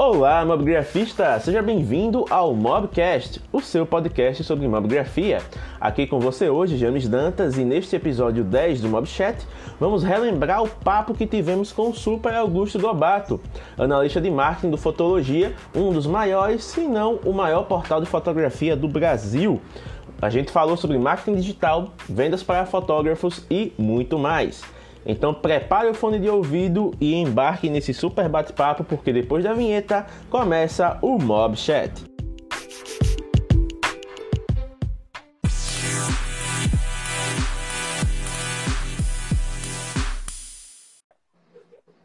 Olá, mobgrafista! Seja bem-vindo ao Mobcast, o seu podcast sobre mobgrafia. Aqui com você hoje, James Dantas, e neste episódio 10 do Mobchat, vamos relembrar o papo que tivemos com o Super Augusto Gobato, analista de marketing do Fotologia, um dos maiores, se não o maior portal de fotografia do Brasil. A gente falou sobre marketing digital, vendas para fotógrafos e muito mais. Então prepare o fone de ouvido e embarque nesse super bate-papo, porque depois da vinheta começa o Mob Chat.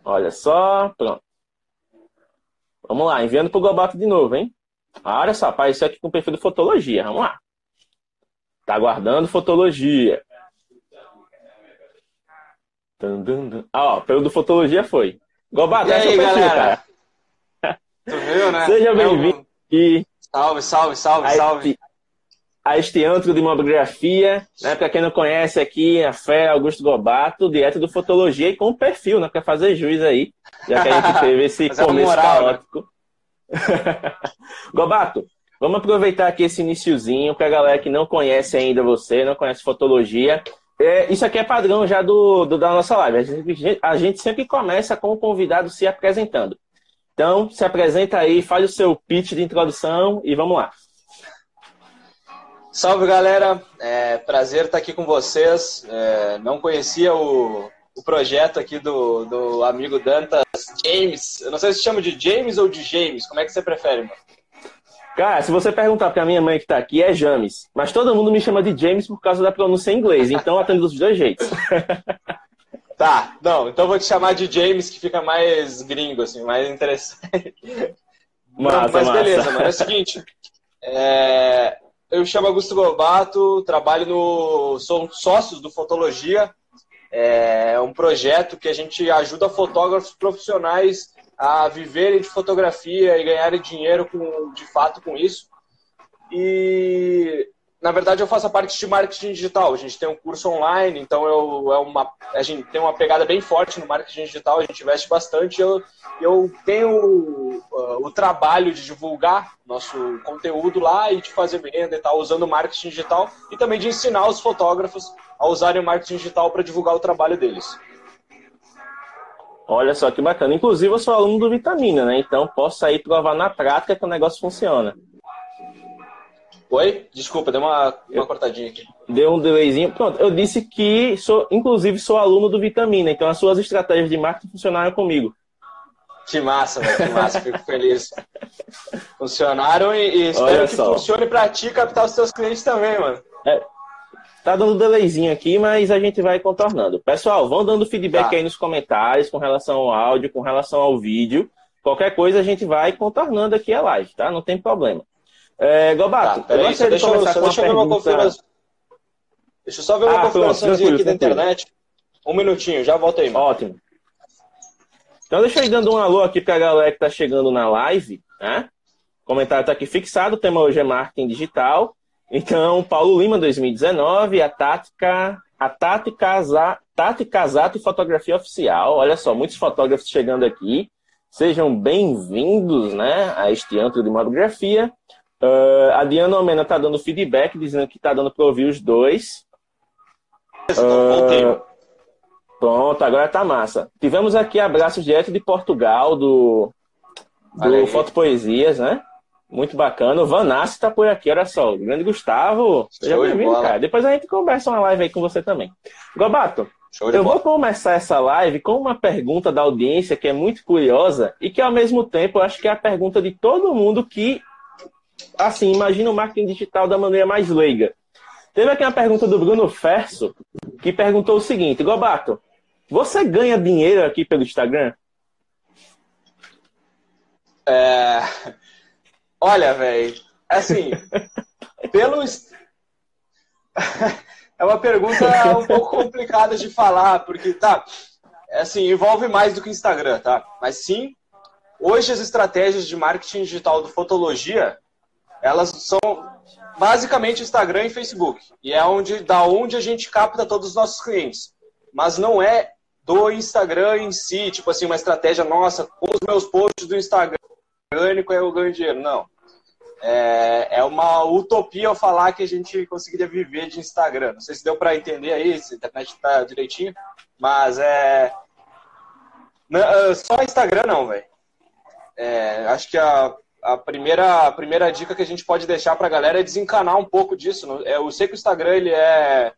Olha só, pronto. Vamos lá, enviando pro Gobato de novo, hein? Ah, olha só, apareceu aqui com o perfil de fotologia. Vamos lá. Tá guardando fotologia. Ah, ó, pelo do Fotologia foi. Gobato, e aí, galera? Cara. Tu viu, né? Seja é bem-vindo aqui. Salve, salve, salve, a salve. Este, a este antro de mobigrafia, né? Pra quem não conhece aqui, a Fé Augusto Gobato, direto do Fotologia e com o perfil, né? Pra fazer juiz aí, já que a gente teve esse Mas começo é moral, né? caótico. Né? Gobato, vamos aproveitar aqui esse iniciozinho pra galera que não conhece ainda você, não conhece Fotologia, é, isso aqui é padrão já do, do da nossa live. A gente, a gente, sempre começa com o convidado se apresentando. Então, se apresenta aí, faz o seu pitch de introdução e vamos lá. Salve, galera. É, prazer estar aqui com vocês. É, não conhecia o, o projeto aqui do, do amigo Dantas James. Eu não sei se chama de James ou de James. Como é que você prefere, mano? Cara, se você perguntar pra minha mãe que tá aqui, é James. Mas todo mundo me chama de James por causa da pronúncia em inglês, então atendo dos dois jeitos. tá, não, então vou te chamar de James, que fica mais gringo, assim, mais interessante. Massa, mas beleza, mano. É o seguinte. É... Eu chamo Augusto Gobato, trabalho no. sou sócios do Fotologia. É um projeto que a gente ajuda fotógrafos profissionais a viverem de fotografia e ganharem dinheiro com, de fato com isso. E na verdade eu faço a parte de marketing digital. A gente tem um curso online, então eu, é uma, a gente tem uma pegada bem forte no marketing digital, a gente investe bastante. Eu, eu tenho uh, o trabalho de divulgar nosso conteúdo lá e de fazer venda e tal, usando marketing digital e também de ensinar os fotógrafos a usarem o marketing digital para divulgar o trabalho deles. Olha só que bacana. Inclusive, eu sou aluno do Vitamina, né? Então, posso sair provar na prática que o negócio funciona. Oi? Desculpa, deu uma, uma cortadinha aqui. Deu um delayzinho. Pronto, eu disse que, sou, inclusive, sou aluno do Vitamina. Então, as suas estratégias de marketing funcionaram comigo. Que massa, velho. Que massa. Fico feliz. Funcionaram e, e espero que funcione para ti captar os seus clientes também, mano. É, Tá dando delayzinho aqui, mas a gente vai contornando. Pessoal, vão dando feedback tá. aí nos comentários com relação ao áudio, com relação ao vídeo. Qualquer coisa a gente vai contornando aqui a live, tá? Não tem problema. É, Gobato, tá, peraí, deixa, deixa, eu, deixa eu ver uma configuração. Deixa eu só ver uma ah, configuraçãozinha aqui da internet. Um minutinho, já volto aí. Mano. Ótimo. Então deixa eu ir dando um alô aqui pra galera que tá chegando na live, né? O comentário tá aqui fixado, o tema hoje é marketing digital. Então, Paulo Lima, 2019, a Tática, a Tati, Casa, Tati Casato e Fotografia Oficial. Olha só, muitos fotógrafos chegando aqui. Sejam bem-vindos né, a este antro de monografia. Uh, a Diana Omena está dando feedback, dizendo que está dando para ouvir os dois. Uh, pronto, agora tá massa. Tivemos aqui abraços direto de Portugal, do, do Foto Poesias, né? Muito bacana. O Vanassi tá por aqui, olha só. O grande Gustavo. Seja bem-vindo, cara. Depois a gente conversa uma live aí com você também. Gobato, eu bola. vou começar essa live com uma pergunta da audiência que é muito curiosa e que, ao mesmo tempo, eu acho que é a pergunta de todo mundo que, assim, imagina o marketing digital da maneira mais leiga. Teve aqui uma pergunta do Bruno Ferso, que perguntou o seguinte: Gobato, você ganha dinheiro aqui pelo Instagram? É... Olha, velho, assim, pelo. é uma pergunta um pouco complicada de falar, porque, tá, assim, envolve mais do que Instagram, tá? Mas sim, hoje as estratégias de marketing digital do Fotologia, elas são basicamente Instagram e Facebook. E é onde, da onde a gente capta todos os nossos clientes. Mas não é do Instagram em si, tipo assim, uma estratégia nossa, com os meus posts do Instagram orgânico, eu ganho dinheiro. Não. É, é uma utopia eu falar que a gente conseguiria viver de Instagram. Não sei se deu para entender aí, se a internet está direitinho, mas é. Não, é, só Instagram não, velho. É, acho que a, a, primeira, a primeira dica que a gente pode deixar para a galera é desencanar um pouco disso. É, eu sei que o Instagram ele é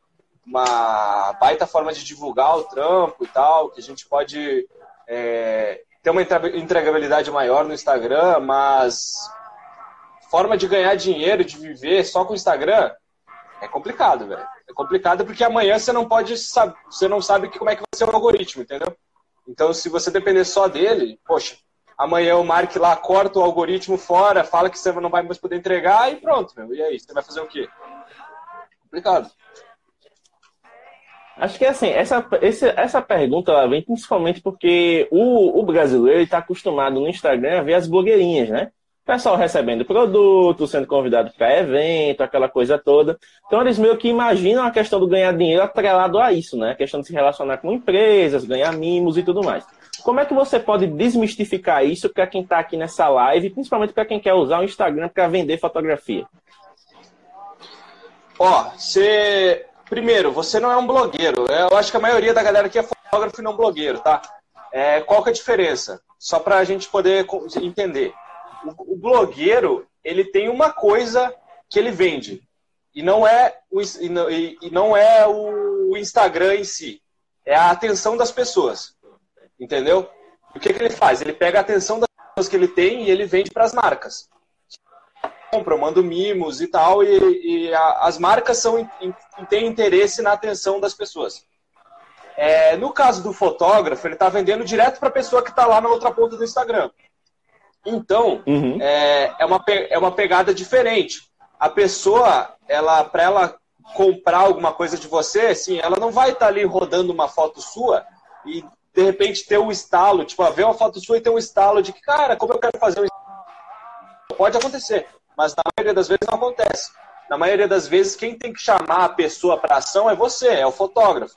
uma baita forma de divulgar o trampo e tal, que a gente pode é, ter uma entregabilidade maior no Instagram, mas forma de ganhar dinheiro, de viver só com o Instagram, é complicado, velho. É complicado porque amanhã você não pode saber, você não sabe como é que vai ser o algoritmo, entendeu? Então, se você depender só dele, poxa, amanhã o Mark lá corta o algoritmo fora, fala que você não vai mais poder entregar e pronto, meu. E aí, você vai fazer o quê? Complicado. Acho que assim, essa, esse, essa pergunta ela vem principalmente porque o, o brasileiro está acostumado no Instagram a ver as blogueirinhas, né? Pessoal recebendo produto, sendo convidado para evento, aquela coisa toda. Então eles meio que imaginam a questão do ganhar dinheiro atrelado a isso, né? A questão de se relacionar com empresas, ganhar mimos e tudo mais. Como é que você pode desmistificar isso para quem está aqui nessa live, principalmente para quem quer usar o Instagram para vender fotografia? Ó, você primeiro, você não é um blogueiro. Eu acho que a maioria da galera aqui é fotógrafo e não blogueiro, tá? É, qual que é a diferença? Só para a gente poder entender. O, blogueiro, ele tem uma coisa que ele vende. E não é o, e não é o Instagram em si. É a atenção das pessoas. Entendeu? O que, que ele faz? Ele pega a atenção das pessoas que ele tem e ele vende para as marcas compram, mando mimos e tal, e, e a, as marcas são, têm interesse na atenção das pessoas. É, no caso do fotógrafo, ele está vendendo direto para a pessoa que está lá na outra ponta do Instagram. Então, uhum. é, é, uma, é uma pegada diferente. A pessoa, ela para ela comprar alguma coisa de você, assim, ela não vai estar tá ali rodando uma foto sua e de repente ter um estalo, tipo, ver uma foto sua e ter um estalo de que, cara, como eu quero fazer um Pode acontecer mas na maioria das vezes não acontece. Na maioria das vezes, quem tem que chamar a pessoa para ação é você, é o fotógrafo.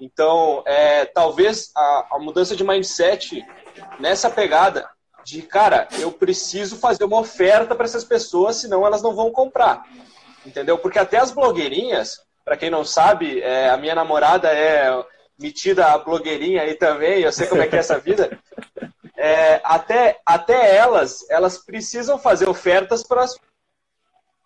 Então, é, talvez a, a mudança de mindset nessa pegada de, cara, eu preciso fazer uma oferta para essas pessoas, senão elas não vão comprar. Entendeu? Porque até as blogueirinhas, para quem não sabe, é, a minha namorada é metida a blogueirinha aí também, eu sei como é que é essa vida é, até, até elas, elas precisam fazer ofertas para as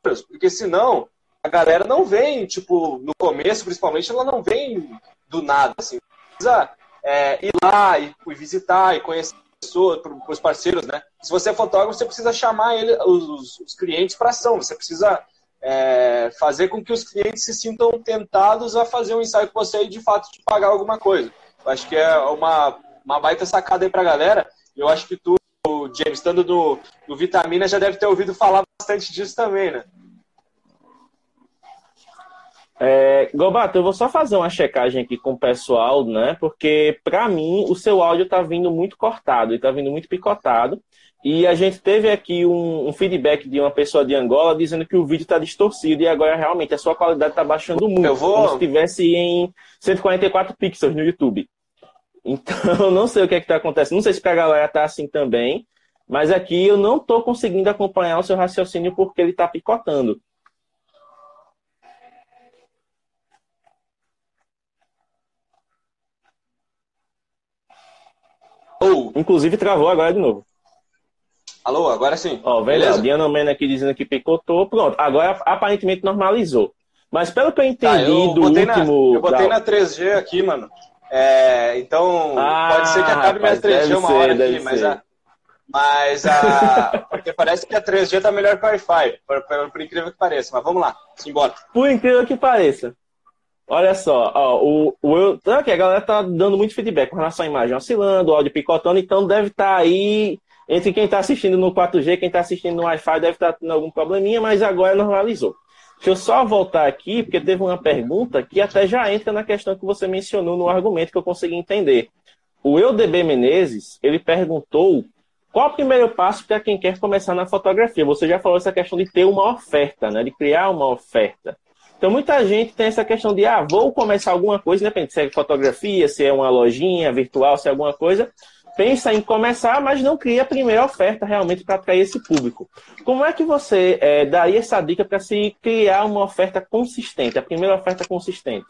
porque senão a galera não vem, tipo, no começo, principalmente, ela não vem do nada, assim. Precisa é, ir lá e, e, visitar e conhecer pessoas, os parceiros, né? Se você é fotógrafo, você precisa chamar ele, os, os clientes para ação, você precisa é, fazer com que os clientes se sintam tentados a fazer um ensaio com você e, de fato, te pagar alguma coisa. Eu acho que é uma, uma baita sacada aí para a galera. Eu acho que tu, James, estando no, no Vitamina, já deve ter ouvido falar bastante disso também, né? É, Gobato, eu vou só fazer uma checagem aqui com o pessoal, né? Porque, para mim, o seu áudio está vindo muito cortado e está vindo muito picotado. E a gente teve aqui um, um, feedback de uma pessoa de Angola dizendo que o vídeo está distorcido e agora realmente a sua qualidade está baixando muito. Eu vou... Como se estivesse em 144 pixels no YouTube. Então, não sei o que é está acontecendo. Não sei se para a galera está assim também. Mas aqui eu não estou conseguindo acompanhar o seu raciocínio porque ele está picotando. Oh. Inclusive travou agora de novo. Alô, agora sim. Ó, velho, Diana Mena aqui dizendo que picotou. Pronto, agora aparentemente normalizou. Mas pelo que eu entendi tá, eu do último. Na, eu botei da... na 3G aqui, mano. É, então, ah, pode ser que acabe minha 3G uma ser, hora aqui, mas a, mas a. Porque parece que a 3G tá melhor que o Wi-Fi, por, por, por, incrível que pareça. Mas vamos lá, simbora. Por incrível que pareça. Olha só, ó, o, o eu, tá a galera tá dando muito feedback com relação à imagem oscilando, o áudio picotando, então deve estar tá aí entre quem está assistindo no 4G, quem está assistindo no Wi-Fi deve estar tá tendo algum probleminha, mas agora normalizou. Deixa eu só voltar aqui, porque teve uma pergunta que até já entra na questão que você mencionou no argumento que eu consegui entender. O EuDB Menezes, ele perguntou qual o primeiro passo para quem quer começar na fotografia. Você já falou essa questão de ter uma oferta, né? de criar uma oferta. Então, muita gente tem essa questão de, ah, vou começar alguma coisa, independente se é fotografia, se é uma lojinha virtual, se é alguma coisa, pensa em começar, mas não cria a primeira oferta realmente para atrair esse público. Como é que você é, daria essa dica para se criar uma oferta consistente, a primeira oferta consistente?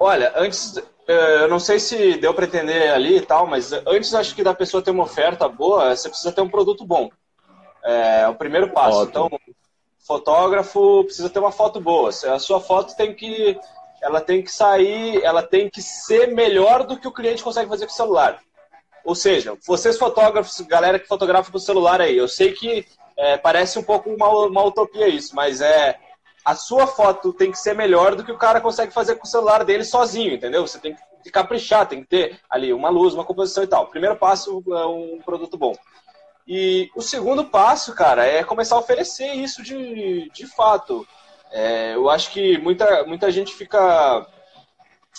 Olha, antes, é, eu não sei se deu para entender ali e tal, mas antes acho que da pessoa ter uma oferta boa, você precisa ter um produto bom. É, é o primeiro passo. Ótimo. Então, fotógrafo precisa ter uma foto boa. A sua foto tem que ela tem que sair, ela tem que ser melhor do que o cliente consegue fazer com o celular. Ou seja, vocês fotógrafos, galera que fotografa com o celular aí, eu sei que é, parece um pouco uma, uma utopia isso, mas é a sua foto tem que ser melhor do que o cara consegue fazer com o celular dele sozinho, entendeu? Você tem que caprichar, tem que ter ali uma luz, uma composição e tal. Primeiro passo é um produto bom. E o segundo passo, cara, é começar a oferecer isso de, de fato. É, eu acho que muita, muita gente fica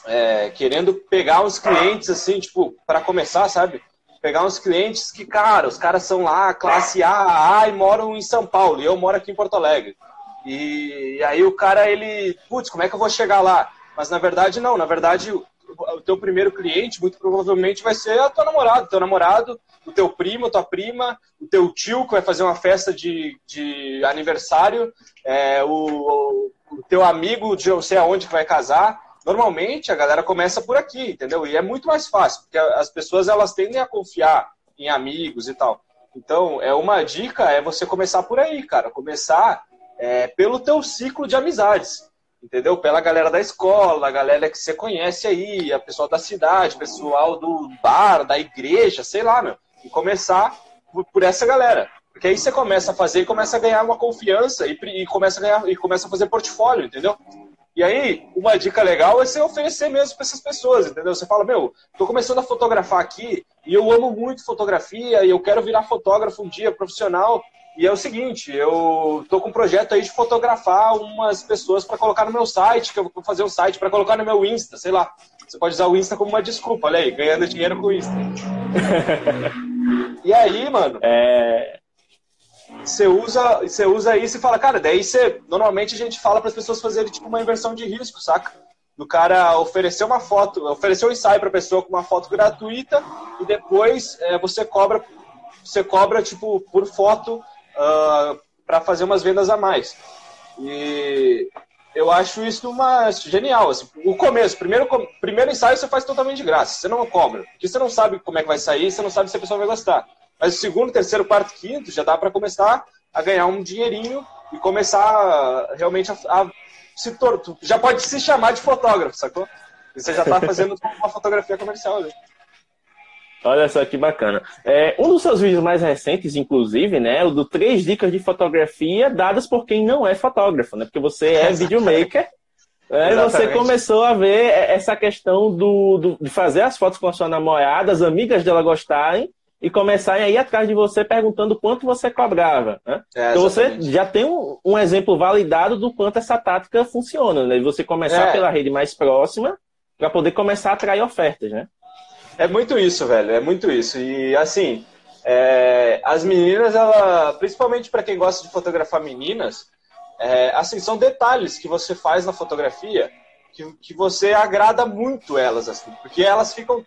é, querendo pegar uns clientes assim, tipo, para começar, sabe? Pegar uns clientes que, cara, os caras são lá, classe A, A e moram em São Paulo, e eu moro aqui em Porto Alegre. E, e aí o cara, ele, putz, como é que eu vou chegar lá? Mas na verdade, não, na verdade, o teu primeiro cliente muito provavelmente vai ser a tua namorada, teu namorado, o teu primo, tua prima, o teu tio que vai fazer uma festa de, de aniversário, é, o, o teu amigo de não sei aonde que vai casar. Normalmente a galera começa por aqui, entendeu? E é muito mais fácil, porque as pessoas elas tendem a confiar em amigos e tal. Então, é uma dica é você começar por aí, cara. Começar é, pelo teu ciclo de amizades entendeu? Pela galera da escola, a galera que você conhece aí, a pessoal da cidade, pessoal do bar, da igreja, sei lá, meu. E começar por essa galera. Porque aí você começa a fazer e começa a ganhar uma confiança e, e, começa, a ganhar, e começa a fazer portfólio, entendeu? E aí, uma dica legal é você oferecer mesmo para essas pessoas, entendeu? Você fala, meu, tô começando a fotografar aqui e eu amo muito fotografia e eu quero virar fotógrafo um dia profissional e é o seguinte, eu tô com um projeto aí de fotografar umas pessoas para colocar no meu site, que eu vou fazer um site para colocar no meu Insta, sei lá. Você pode usar o Insta como uma desculpa, olha aí, ganhando dinheiro com o Insta. e aí, mano, é... você usa, você usa isso e fala, cara, daí você, normalmente a gente fala para as pessoas fazerem tipo uma inversão de risco, saca? Do cara oferecer uma foto, oferecer um ensaio para a pessoa com uma foto gratuita e depois é, você cobra, você cobra tipo por foto uh, ah, para fazer umas vendas a mais. E eu acho isso uma genial. Assim, o começo, primeiro, primeiro ensaio você faz totalmente de graça, você não cobra, porque você não sabe como é que vai sair, você não sabe se a pessoa vai gostar. Mas o segundo, terceiro, quarto, quinto já dá para começar a ganhar um dinheirinho e começar realmente a, a se torto. Já pode se chamar de fotógrafo, sacou? E você já está fazendo uma fotografia comercial. Né? Olha só que bacana. É, um dos seus vídeos mais recentes, inclusive, né, o do três dicas de fotografia dadas por quem não é fotógrafo, né? Porque você é videomaker. É, você começou a ver essa questão do, do, de fazer as fotos com a sua namorada, as amigas dela gostarem e começarem a ir atrás de você perguntando quanto você cobrava. Né? É, então você já tem um, um, exemplo validado do quanto essa tática funciona, né? Você começar é. pela rede mais próxima para poder começar a atrair ofertas, né? É muito isso, velho. É muito isso. E assim, é, as meninas, ela, principalmente para quem gosta de fotografar meninas, é, assim, são detalhes que você faz na fotografia que, que você agrada muito elas, assim, porque elas ficam,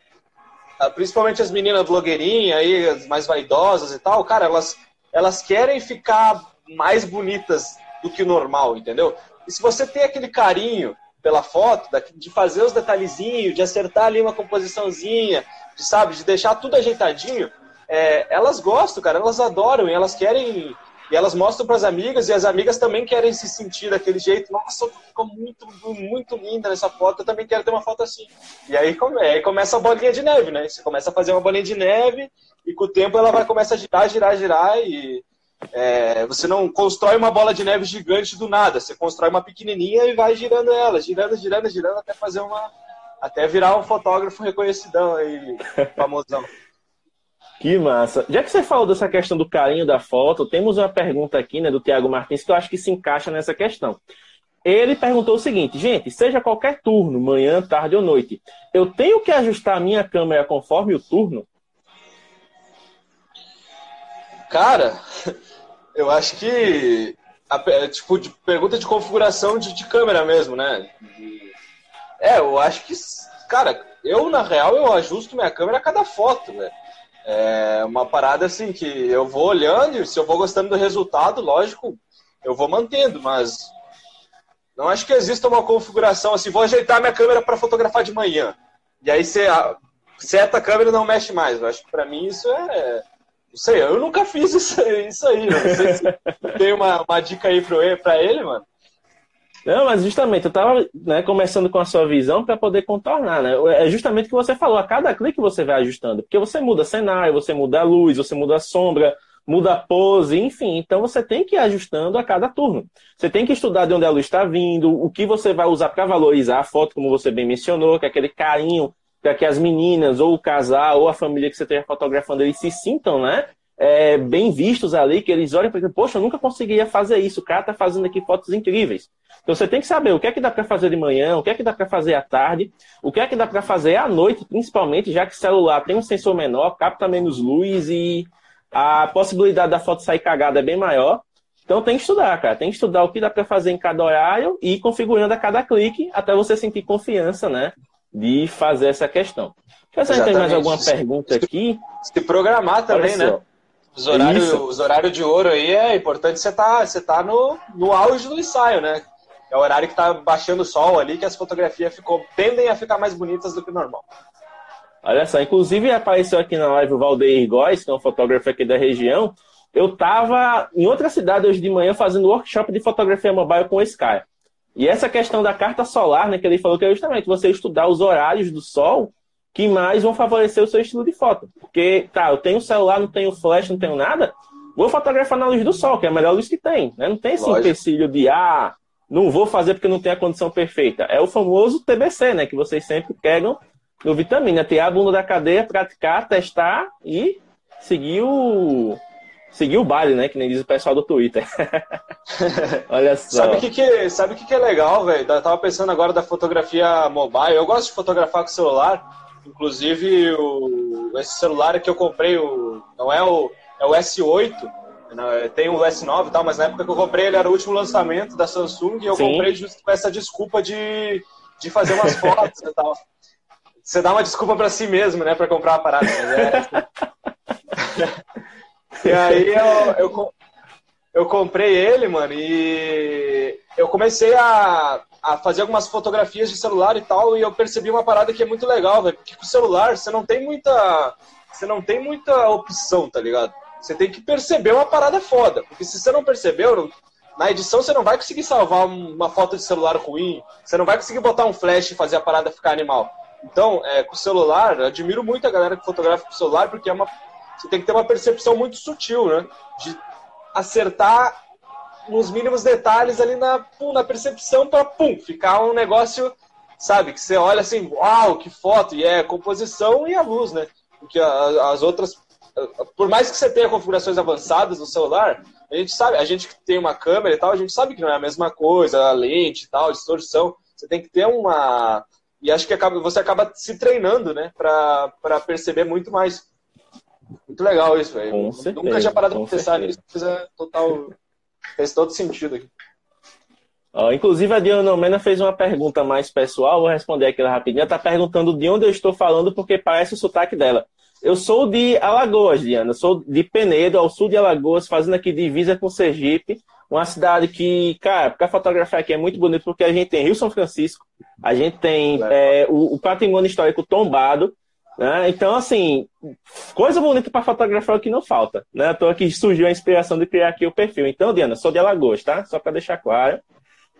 ah, principalmente as meninas blogueirinhas aí, as mais vaidosas e tal, cara, elas, elas querem ficar mais bonitas do que o normal, entendeu? E se você tem aquele carinho pela foto, de fazer os detalhezinhos, de acertar ali uma composiçãozinha, de, sabe, de deixar tudo ajeitadinho, é, elas gostam, cara, elas adoram e elas querem e elas mostram para as amigas e as amigas também querem se sentir daquele jeito. Nossa, ficou muito, muito linda nessa foto. Eu também quero ter uma foto assim. E aí, aí começa a bolinha de neve, né? Você começa a fazer uma bolinha de neve e com o tempo ela vai começar a girar, girar, girar e é, você não constrói uma bola de neve gigante do nada, você constrói uma pequenininha e vai girando ela, girando, girando, girando até fazer uma, até virar um fotógrafo reconhecidão aí, famosão. Que massa. Já que você falou dessa questão do carinho da foto, temos uma pergunta aqui, né, do Tiago Martins, que eu acho que se encaixa nessa questão. Ele perguntou o seguinte, gente, seja qualquer turno, manhã, tarde ou noite, eu tenho que ajustar a minha câmera conforme o turno? Cara, eu acho que a, é, tipo de pergunta de configuração de, de câmera mesmo, né? É, eu acho que, cara, eu, na real, eu ajusto minha câmera a cada foto, velho. É uma parada assim que eu vou olhando e se eu vou gostando do resultado, lógico, eu vou mantendo, mas não acho que exista uma configuração assim, vou ajeitar minha câmera para fotografar de manhã. E aí você seta câmera não mexe mais. Eu acho que para mim isso é. Não sei, eu nunca fiz isso, isso aí. Não sei se tem uma, uma dica aí para ele, mano. Não, mas justamente, eu estava né, começando com a sua visão para poder contornar, né? É justamente o que você falou, a cada clique você vai ajustando, porque você muda cenário, você muda a luz, você muda a sombra, muda a pose, enfim. Então você tem que ir ajustando a cada turno. Você tem que estudar de onde a luz está vindo, o que você vai usar para valorizar a foto, como você bem mencionou, que é aquele carinho para que as meninas, ou o casal, ou a família que você esteja fotografando, eles se sintam, né? É, bem vistos ali, que eles olhem para poxa, eu nunca conseguiria fazer isso, o cara está fazendo aqui fotos incríveis. Então você tem que saber o que é que dá para fazer de manhã, o que é que dá para fazer à tarde, o que é que dá para fazer à noite, principalmente, já que o celular tem um sensor menor, capta menos luz e a possibilidade da foto sair cagada é bem maior. Então tem que estudar, cara. Tem que estudar o que dá para fazer em cada horário e ir configurando a cada clique até você sentir confiança, né? De fazer essa questão. Deixa eu ver se tem mais alguma pergunta aqui. Se programar também, né? Os horários, os horários de ouro aí é importante você tá, você tá no, no auge do ensaio, né? é o horário que está baixando o sol ali, que as fotografias ficou, tendem a ficar mais bonitas do que o normal. Olha só, inclusive apareceu aqui na live o Valdeir Góes, que é um fotógrafo aqui da região. Eu estava em outra cidade hoje de manhã fazendo workshop de fotografia mobile com o Sky. E essa questão da carta solar, né, que ele falou que é justamente você estudar os horários do sol que mais vão favorecer o seu estilo de foto. Porque, tá, eu tenho celular, não tenho flash, não tenho nada, vou fotografar na luz do sol, que é a melhor luz que tem. Né? Não tem esse Lógico. empecilho de, ah, não vou fazer porque não tem a condição perfeita. É o famoso TBC, né? Que vocês sempre pegam no vitamina. Ter a bunda da cadeia, praticar, testar e seguir o. Seguir o baile, né? Que nem diz o pessoal do Twitter. Olha só. Sabe o que, que, sabe que, que é legal, velho? Eu tava pensando agora da fotografia mobile. Eu gosto de fotografar com celular. Inclusive, o, esse celular que eu comprei, o, não é o, é o S8 tem o S9 e tal, mas na época que eu comprei ele era o último lançamento da Samsung e eu Sim. comprei justo com essa desculpa de, de fazer umas fotos e tal. Você dá uma desculpa para si mesmo, né, para comprar a parada. É... e aí eu, eu, eu comprei ele, mano, e eu comecei a, a fazer algumas fotografias de celular e tal, e eu percebi uma parada que é muito legal, velho, porque com o celular você não tem muita. Você não tem muita opção, tá ligado? Você tem que perceber uma parada foda. Porque se você não percebeu, na edição você não vai conseguir salvar uma foto de celular ruim, você não vai conseguir botar um flash e fazer a parada ficar animal. Então, é, com o celular, admiro muito a galera que fotografa com o celular, porque é uma, você tem que ter uma percepção muito sutil, né? De acertar nos mínimos detalhes ali na, pum, na percepção para pum, ficar um negócio, sabe? Que você olha assim, uau, que foto! E é composição e a luz, né? Porque as outras por mais que você tenha configurações avançadas no celular, a gente sabe, a gente que tem uma câmera e tal, a gente sabe que não é a mesma coisa, a lente e tal, distorção. Você tem que ter uma. E acho que você acaba se treinando, né, para perceber muito mais. Muito legal isso, velho. Nunca tinha parado pra pensar nisso, é total. Fez todo sentido aqui. inclusive, a Diana Mena fez uma pergunta mais pessoal, vou responder aqui rapidinho. Ela está perguntando de onde eu estou falando, porque parece o sotaque dela. Eu sou de Alagoas, Diana. sou de Penedo, ao sul de Alagoas, fazendo aqui divisa com Sergipe. Uma cidade que, cara, para fotografar aqui é muito bonito, porque a gente tem Rio São Francisco, a gente tem é, o, o, patrimônio histórico tombado. Né? Então, assim, coisa bonita para fotografar que não falta. Né? Tô aqui, surgiu a inspiração de criar aqui o perfil. Então, Diana, sou de Alagoas, tá? Só para deixar claro.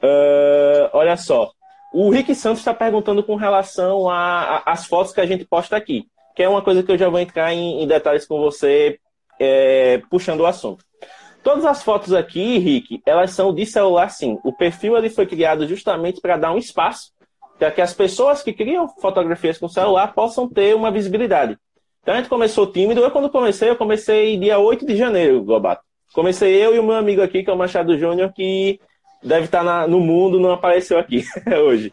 Uh, olha só. O Rick Santos está perguntando com relação às fotos que a gente posta aqui que é uma coisa que eu já vou entrar em, em detalhes com você, é, puxando o assunto. Todas as fotos aqui, Rick, elas são de celular sim. O perfil ele foi criado justamente para dar um espaço para que as pessoas que criam fotografias com celular possam ter uma visibilidade. Então a gente começou tímido. Eu, quando comecei, eu comecei dia 8 de janeiro, Gobato. Comecei eu e o meu amigo aqui, que é o Machado Júnior, que deve estar na, no mundo, não apareceu aqui hoje.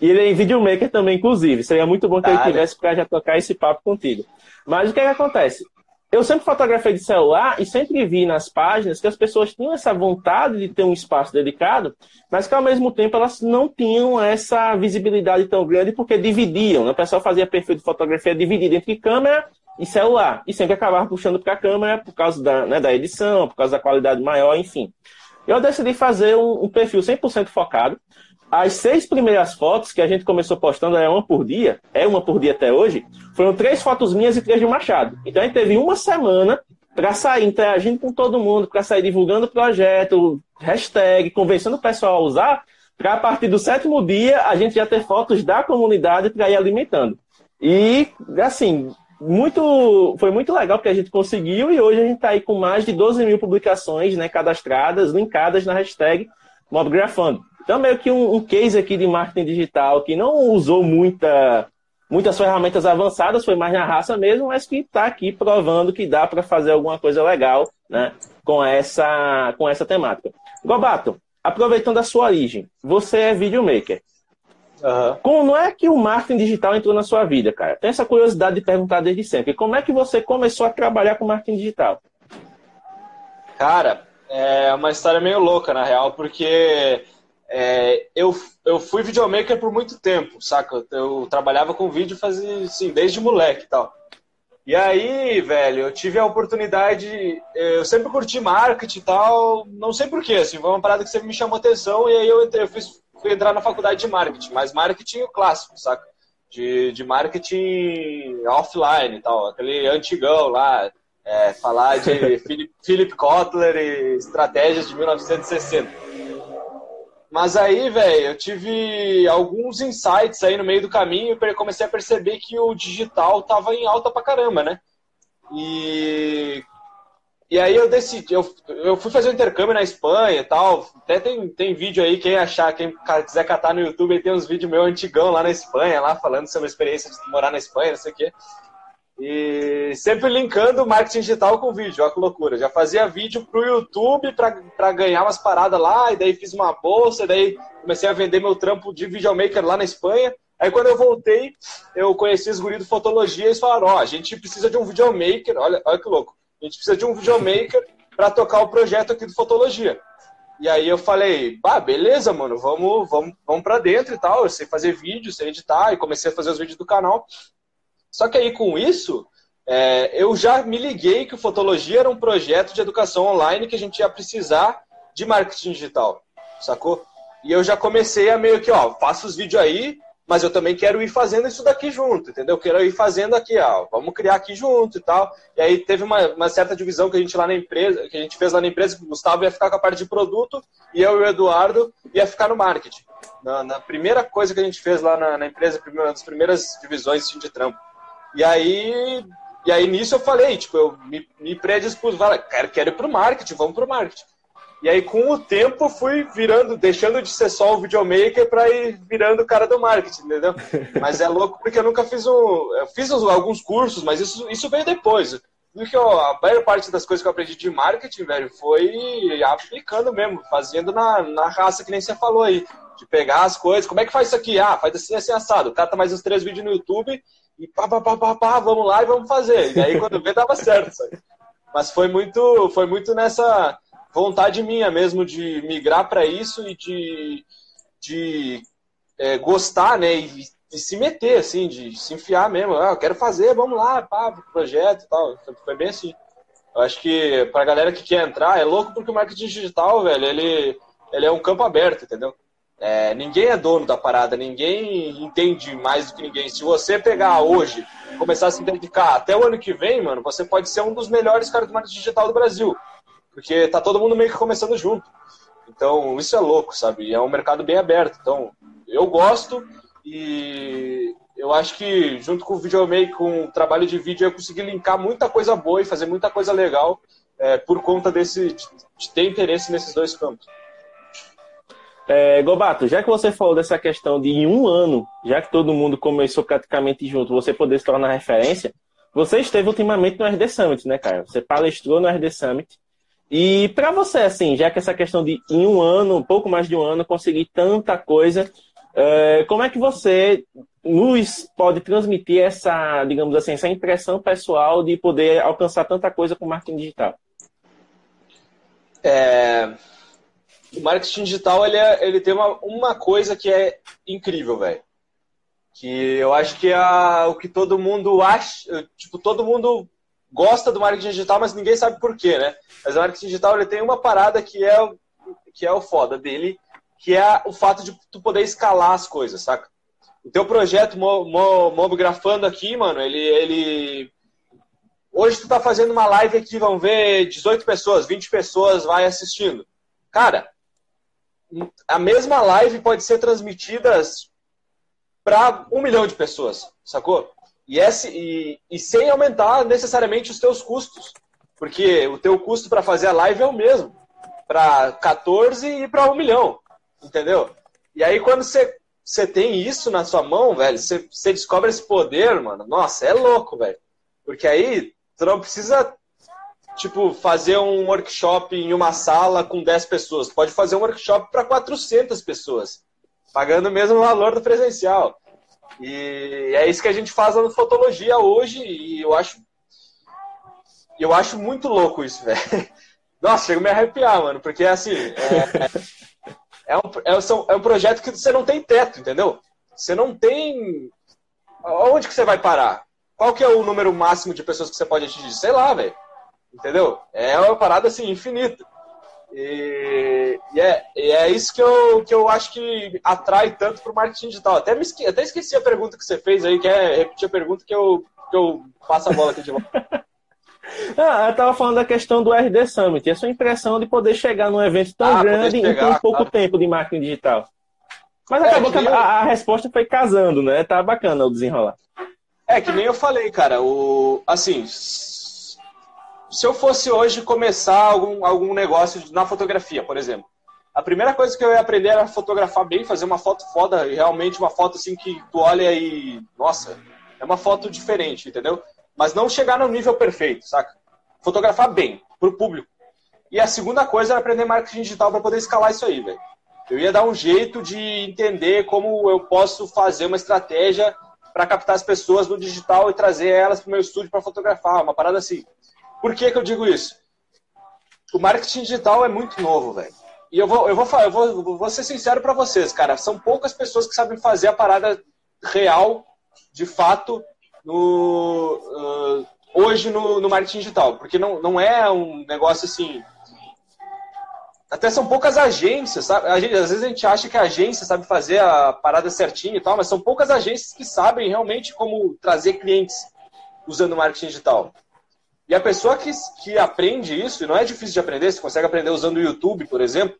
E ele é videomaker também, inclusive. Seria muito bom que ele tivesse para já tocar esse papo contigo. Mas o que, é que acontece? Eu sempre fotografei de celular e sempre vi nas páginas que as pessoas tinham essa vontade de ter um espaço dedicado, mas que ao mesmo tempo elas não tinham essa visibilidade tão grande porque dividiam. Né? O pessoal fazia perfil de fotografia dividido entre câmera e celular, e sempre acabava puxando para a câmera por causa da, né, da edição, por causa da qualidade maior, enfim. Eu decidi fazer um, um perfil 100% focado, as seis primeiras fotos que a gente começou postando, é uma por dia, é uma por dia até hoje, foram três fotos minhas e três de Machado. Então a gente teve uma semana para sair interagindo com todo mundo, para sair divulgando o projeto, hashtag, convencendo o pessoal a usar, para a partir do sétimo dia a gente já ter fotos da comunidade para ir alimentando. E, assim, muito, foi muito legal que a gente conseguiu e hoje a gente está aí com mais de 12 mil publicações né, cadastradas, linkadas na hashtag MobGrafando. Então, meio que um, um case aqui de marketing digital que não usou muita, muitas ferramentas avançadas, foi mais na raça mesmo, mas que está aqui provando que dá para fazer alguma coisa legal né, com, essa, com essa temática. Gobato, aproveitando a sua origem, você é videomaker. Uhum. Como é que o marketing digital entrou na sua vida, cara? Tem essa curiosidade de perguntar desde sempre. Como é que você começou a trabalhar com marketing digital? Cara, é uma história meio louca, na real, porque é, eu, eu fui videomaker por muito tempo, saca? Eu, trabalhava com vídeo fazia, assim, desde moleque e tal. E aí, velho, eu tive a oportunidade. Eu sempre curti marketing e tal, não sei porquê, assim, foi uma parada que sempre me chamou atenção e aí eu entrei, eu fiz, fui entrar na faculdade de marketing, mas marketing clássico, saca? De, de marketing offline e tal, aquele antigão lá, é, falar de Philip, Philip Kotler e estratégias de 1960. Mas aí, velho, eu tive alguns insights aí no meio do caminho e comecei a perceber que o digital tava em alta pra caramba, né? E, e aí eu decidi, eu, eu fui fazer um intercâmbio na Espanha e tal. Até tem, tem vídeo aí, quem achar, quem quiser catar no YouTube, tem uns vídeos meu antigão lá na Espanha, lá falando sobre a experiência de morar na Espanha, não sei o quê. E sempre linkando marketing digital com vídeo, olha que loucura. Já fazia vídeo pro YouTube para ganhar umas paradas lá, e daí fiz uma bolsa, e daí comecei a vender meu trampo de videomaker lá na Espanha. Aí quando eu voltei, eu conheci os guris do Fotologia e eles falaram, ó, oh, a gente precisa de um videomaker, olha, olha que louco, a gente precisa de um videomaker para tocar o projeto aqui do Fotologia. E aí eu falei, bah, beleza, mano, vamos, vamos, vamos para dentro e tal. Eu sei fazer vídeo, sei editar, e comecei a fazer os vídeos do canal. Só que aí com isso, é, eu já me liguei que o Fotologia era um projeto de educação online que a gente ia precisar de marketing digital, sacou? E eu já comecei a meio que, ó, faço os vídeos aí, mas eu também quero ir fazendo isso daqui junto, entendeu? Eu quero ir fazendo aqui, ó, vamos criar aqui junto e tal. E aí teve uma, uma certa divisão que a gente lá na empresa, que a gente fez lá na empresa, que o Gustavo ia ficar com a parte de produto e eu e o Eduardo ia ficar no marketing. Na, na primeira coisa que a gente fez lá na, na empresa, uma das primeiras divisões assim, de trampo. E aí, e aí nisso eu falei, tipo, eu me, me predispus, quero, quero ir pro marketing, vamos pro marketing. E aí, com o tempo, fui virando, deixando de ser só o videomaker para ir virando o cara do marketing, entendeu? Mas é louco porque eu nunca fiz um. Eu fiz alguns cursos, mas isso, isso veio depois. Porque ó, a maior parte das coisas que eu aprendi de marketing, velho, foi aplicando mesmo, fazendo na, na raça que nem você falou aí. De pegar as coisas, como é que faz isso aqui? Ah, faz assim, assim, assado. Cata mais uns três vídeos no YouTube e pá, pá, pá, pá, pá, vamos lá e vamos fazer. E aí quando vê dava certo, sabe? Mas foi muito, foi muito nessa vontade minha mesmo de migrar para isso e de, de é, gostar, né? E, se meter, assim, de se enfiar mesmo. Ah, eu quero fazer, vamos lá, pá, projeto e tal. Foi bem assim. Eu acho que pra galera que quer entrar, é louco porque o marketing digital, velho, ele, ele é um campo aberto, entendeu? É, ninguém é dono da parada, ninguém entende mais do que ninguém. Se você pegar hoje, começar a se dedicar até o ano que vem, mano, você pode ser um dos melhores caras do marketing digital do Brasil. Porque tá todo mundo meio que começando junto. Então, isso é louco, sabe? É um mercado bem aberto. Então, eu gosto e eu acho que junto com o videomaker, com o trabalho de vídeo, eu consegui linkar muita coisa boa e fazer muita coisa legal é, por conta desse de, de ter interesse nesses dois campos. É, Gobato, já que você falou dessa questão de em um ano, já que todo mundo começou praticamente junto, você poder se tornar referência, você esteve ultimamente no RD Summit, né, cara? Você palestrou no RD Summit. E para você, assim, já que essa questão de em um ano, um pouco mais de um ano, conseguir tanta coisa, é, como é que você nos pode transmitir essa, digamos assim, essa impressão pessoal de poder alcançar tanta coisa com marketing digital? É... O marketing digital ele, é, ele tem uma, uma coisa que é incrível, velho. Que eu acho que é o que todo mundo acha, tipo, todo mundo gosta do marketing digital, mas ninguém sabe por quê, né? Mas o marketing digital ele tem uma parada que é, que é o foda dele, que é o fato de tu poder escalar as coisas, saca? O teu projeto Mobgrafando aqui, mano, ele, ele. Hoje tu tá fazendo uma live aqui, vão ver 18 pessoas, 20 pessoas vai assistindo. Cara, a mesma live pode ser transmitida para um milhão de pessoas, sacou? E, esse, e, e sem aumentar necessariamente os teus custos. Porque o teu custo para fazer a live é o mesmo. Para 14 e para um milhão. Entendeu? E aí quando você tem isso na sua mão, velho, você, você descobre esse poder, mano, nossa, é louco, velho. Porque aí tu não precisa, tipo, fazer um workshop em uma sala com 10 pessoas. Pode fazer um workshop para 400 pessoas, pagando o mesmo valor do presencial. E é isso que a gente faz na fotologia hoje e eu acho eu acho muito louco isso, velho. Nossa, chega a me arrepiar, mano, porque assim, é, é um, é, é um projeto que você não tem teto, entendeu? Você não tem. Onde que você vai parar? Qual que é o número máximo de pessoas que você pode atingir? Sei lá, velho. Entendeu? É uma parada assim, infinita. E, e, é, e é isso que eu, que eu acho que atrai tanto para o marketing digital. Até, me esque, até esqueci a pergunta que você fez aí, quer repetir a pergunta que eu, que eu passo a bola aqui de volta. Ah, eu estava falando da questão do RD Summit. E a sua impressão de poder chegar num evento tão ah, grande em tão pouco claro. tempo de marketing digital. Mas acabou é, que, a, a, resposta foi casando, né? Tá bacana o desenrolar. É, que nem eu falei, cara. O, assim, se eu fosse hoje começar algum, algum negócio na fotografia, por exemplo, a primeira coisa que eu ia aprender era fotografar bem, fazer uma foto foda, realmente uma foto assim que tu olha e. Nossa, é uma foto diferente, entendeu? mas não chegar no nível perfeito, saca? Fotografar bem, pro público. E a segunda coisa era aprender marketing digital para poder escalar isso aí, velho. Eu ia dar um jeito de entender como eu posso fazer uma estratégia para captar as pessoas no digital e trazer elas para o meu estúdio para fotografar, uma parada assim. Por que, que eu digo isso? O marketing digital é muito novo, velho. E eu vou, eu vou, eu vou, vou ser sincero para vocês, cara. São poucas pessoas que sabem fazer a parada real, de fato, no, uh, hoje no, no marketing digital, porque não, não é um negócio assim. Até são poucas agências, sabe? às vezes a gente acha que a agência sabe fazer a parada certinha e tal, mas são poucas agências que sabem realmente como trazer clientes usando marketing digital. E a pessoa que, que aprende isso, e não é difícil de aprender, você consegue aprender usando o YouTube, por exemplo,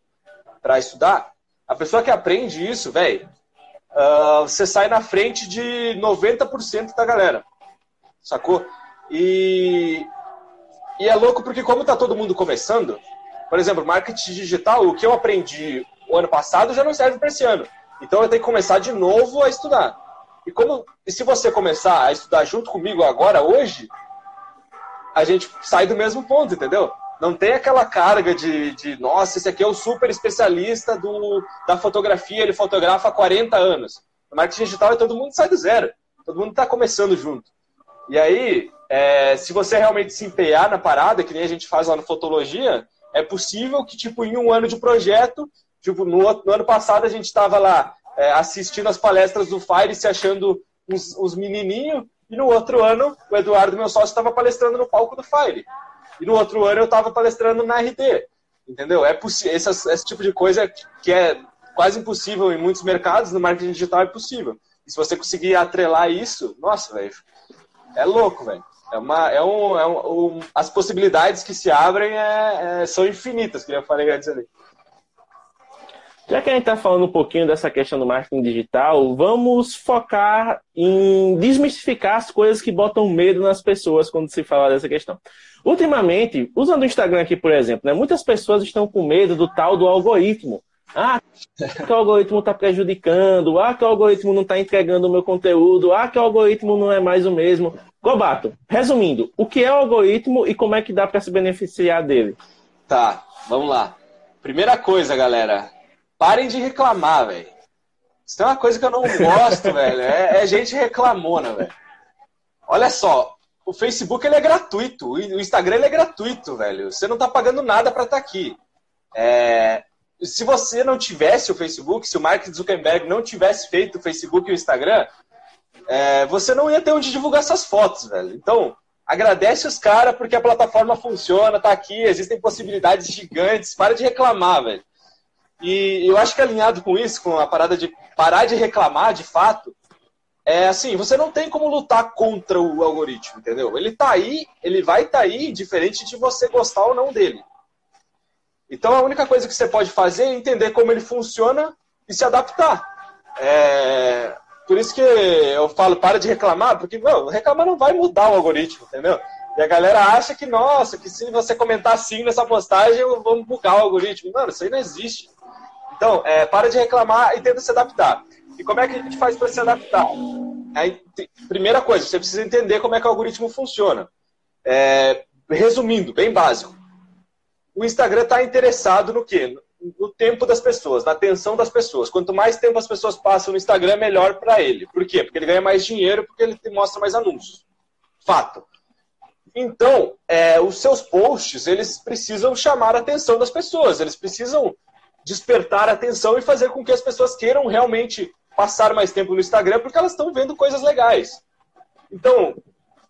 para estudar. A pessoa que aprende isso, velho, uh, você sai na frente de 90% da galera. Sacou? E, e é louco porque como tá todo mundo começando, por exemplo, marketing digital, o que eu aprendi o ano passado já não serve para esse ano. Então eu tenho que começar de novo a estudar. E como e se você começar a estudar junto comigo agora, hoje, a gente sai do mesmo ponto, entendeu? não tem aquela carga de, de, nossa, esse aqui é o super especialista do, da fotografia, ele fotografa há 40 anos. No marketing digital, todo mundo sai do zero. Todo mundo está começando junto. E aí, é, se você realmente se empenhar na parada, que nem a gente faz lá no Fotologia, é possível que, tipo, em um ano de projeto, tipo, no, no ano passado a gente estava lá é, assistindo as palestras do Fire, se achando uns, uns menininhos, e no outro ano, o Eduardo, meu sócio, estava palestrando no palco do Fire. E no outro ano eu estava palestrando na RD. Entendeu? É possível. Esse, esse tipo de coisa que é quase impossível em muitos mercados, no marketing digital é possível. E se você conseguir atrelar isso, nossa, velho, é louco, velho. É uma, é um, é um, as possibilidades que se abrem é, é, são infinitas, que eu falei antes ali. Já que a gente está falando um pouquinho dessa questão do marketing digital, vamos focar em desmistificar as coisas que botam medo nas pessoas quando se fala dessa questão. Ultimamente, usando o Instagram aqui, por exemplo, né, muitas pessoas estão com medo do tal do algoritmo. Ah, que o algoritmo está prejudicando. Ah, que o algoritmo não está entregando o meu conteúdo. Ah, que o algoritmo não é mais o mesmo. Gobato, resumindo, o que é o algoritmo e como é que dá para se beneficiar dele? Tá, vamos lá. Primeira coisa, galera, Parem de reclamar, velho. Se tem uma coisa que eu não gosto, velho, é, é gente reclamona, velho. Olha só, o Facebook ele é gratuito, o Instagram ele é gratuito, velho. Você não tá pagando nada para estar tá aqui. É... Se você não tivesse o Facebook, se o Mark Zuckerberg não tivesse feito o Facebook e o Instagram, é... você não ia ter onde divulgar essas fotos, velho. Então, agradece os caras porque a plataforma funciona, tá aqui, existem possibilidades gigantes. Para de reclamar, velho. E eu acho que alinhado com isso, com a parada de parar de reclamar de fato, é assim, você não tem como lutar contra o algoritmo, entendeu? Ele tá aí, ele vai estar tá aí, diferente de você gostar ou não dele. Então a única coisa que você pode fazer é entender como ele funciona e se adaptar. É... Por isso que eu falo, para de reclamar, porque não, reclamar não vai mudar o algoritmo, entendeu? E a galera acha que, nossa, que se você comentar assim nessa postagem, vamos bugar o algoritmo. Mano, isso aí não existe. Então, é, para de reclamar e tenta se adaptar. E como é que a gente faz para se adaptar? Aí, primeira coisa, você precisa entender como é que o algoritmo funciona. É, resumindo, bem básico. O Instagram está interessado no quê? No tempo das pessoas, na atenção das pessoas. Quanto mais tempo as pessoas passam no Instagram, melhor para ele. Por quê? Porque ele ganha mais dinheiro, porque ele mostra mais anúncios. Fato. Então, é, os seus posts, eles precisam chamar a atenção das pessoas. Eles precisam despertar atenção e fazer com que as pessoas queiram realmente passar mais tempo no Instagram porque elas estão vendo coisas legais. Então,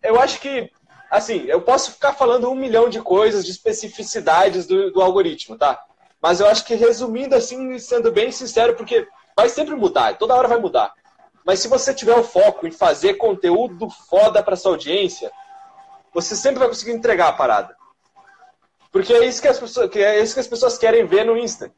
eu acho que, assim, eu posso ficar falando um milhão de coisas, de especificidades do, do algoritmo, tá? Mas eu acho que resumindo assim, sendo bem sincero, porque vai sempre mudar, toda hora vai mudar. Mas se você tiver o foco em fazer conteúdo foda para sua audiência, você sempre vai conseguir entregar a parada. Porque é isso que as pessoas, que é isso que as pessoas querem ver no Insta.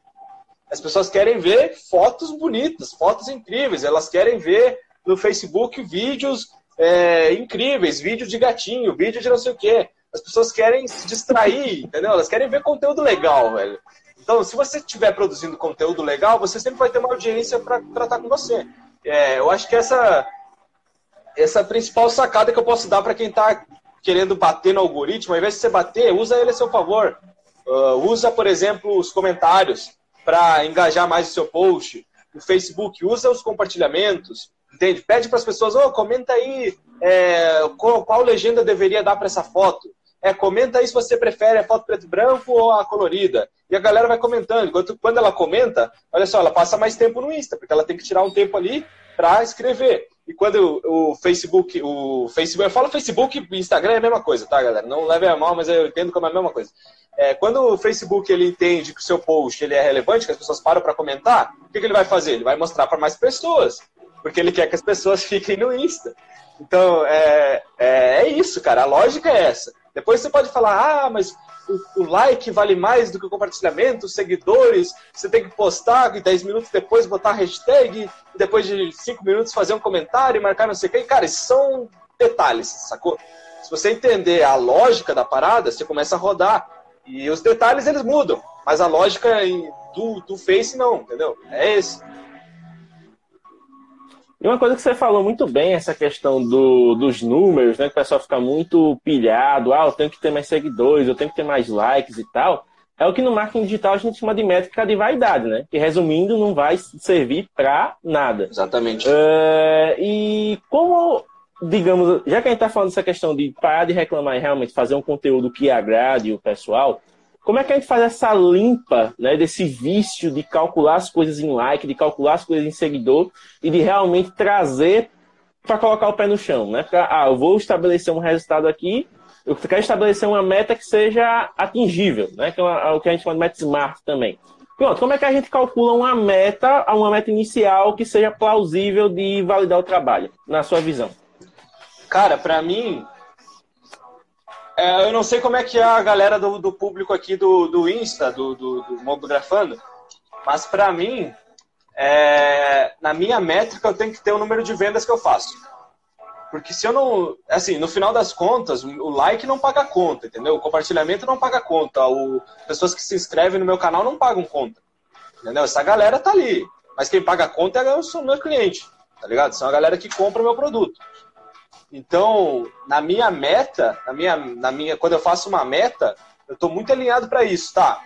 As pessoas querem ver fotos bonitas, fotos incríveis. Elas querem ver no Facebook vídeos é, incríveis, vídeo de gatinho, vídeo de não sei o quê. As pessoas querem se distrair, entendeu? Elas querem ver conteúdo legal, velho. Então, se você estiver produzindo conteúdo legal, você sempre vai ter uma audiência para tratar com você. É, eu acho que essa essa é a principal sacada que eu posso dar para quem está querendo bater no algoritmo, ao invés de você bater, usa ele a seu favor. Uh, usa, por exemplo, os comentários para engajar mais o seu post. O Facebook usa os compartilhamentos, entende? Pede para as pessoas, oh, comenta aí é, qual, qual, legenda deveria dar para essa foto. É, comenta aí se você prefere a foto preto e branco ou a colorida. E a galera vai comentando. Enquanto quando ela comenta, olha só, ela passa mais tempo no Insta, porque ela tem que tirar um tempo ali para escrever. E quando o, Facebook, o Facebook, eu falo Facebook e Instagram é a mesma coisa, tá, galera? Não leve a mal, mas eu entendo como é a mesma coisa. É, quando o Facebook ele entende que o seu post ele é relevante, que as pessoas param para comentar, o que, que, ele vai fazer? Ele vai mostrar para mais pessoas, porque ele quer que as pessoas fiquem no Insta. Então, é, é, é isso, cara. A lógica é essa. Depois você pode falar, ah, mas o, o, like vale mais do que o compartilhamento, os seguidores, você tem que postar e 10 minutos depois botar hashtag, depois de 5 minutos fazer um comentário marcar não sei o que. Cara, esses são detalhes, sacou? Se você entender a lógica da parada, você começa a rodar. E os detalhes eles mudam, mas a lógica do, do Face não, entendeu? É esse. E uma coisa que você falou muito bem, essa questão do, dos números, né? Que o pessoal fica muito pilhado, ah, eu tenho que ter mais seguidores, eu tenho que ter mais likes e tal. É o que no marketing digital a gente chama de métrica de vaidade, né? Que resumindo, não vai servir para nada. Exatamente. Uh, e como, digamos, já que a gente está falando dessa questão de parar de reclamar e realmente fazer um conteúdo que agrade o pessoal, como é que a gente faz essa limpa né, desse vício de calcular as coisas em like, de calcular as coisas em seguidor e de realmente trazer para colocar o pé no chão, né? Pra, ah, eu vou estabelecer um resultado aqui, eu quero estabelecer uma meta que seja atingível, né? Que é, é o que a gente chama de meta smart também. Pronto, como é que a gente calcula uma meta, uma meta inicial que seja plausível de validar o trabalho, na sua visão? Cara, para mim, é, eu não sei como é que é a galera do, do público aqui do, do Insta, do, do, do Mobografando, mas para mim, é, na minha métrica, eu tenho que ter o número de vendas que eu faço. Porque se eu não. Assim, no final das contas, o like não paga conta, entendeu? O compartilhamento não paga conta. O, pessoas que se inscrevem no meu canal não pagam conta. Entendeu? Essa galera tá ali. Mas quem paga conta é o meu cliente, tá ligado? São a galera que compra o meu produto. Então, na minha meta, na minha, na minha, quando eu faço uma meta, eu estou muito alinhado para isso, tá?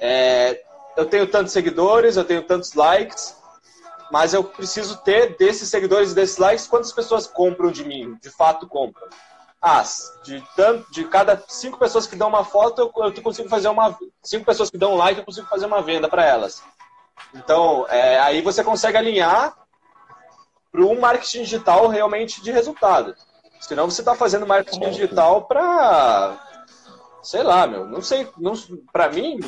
É, eu tenho tantos seguidores, eu tenho tantos likes, mas eu preciso ter desses seguidores e desses likes quantas pessoas compram de mim, de fato compram. Ah, de, tanto, de cada cinco pessoas que dão uma foto, eu, eu consigo fazer uma. Cinco pessoas que dão um like, eu consigo fazer uma venda para elas. Então, é, aí você consegue alinhar para um marketing digital realmente de resultado. Senão você está fazendo marketing digital para. Sei lá, meu. Não sei. Não, para mim.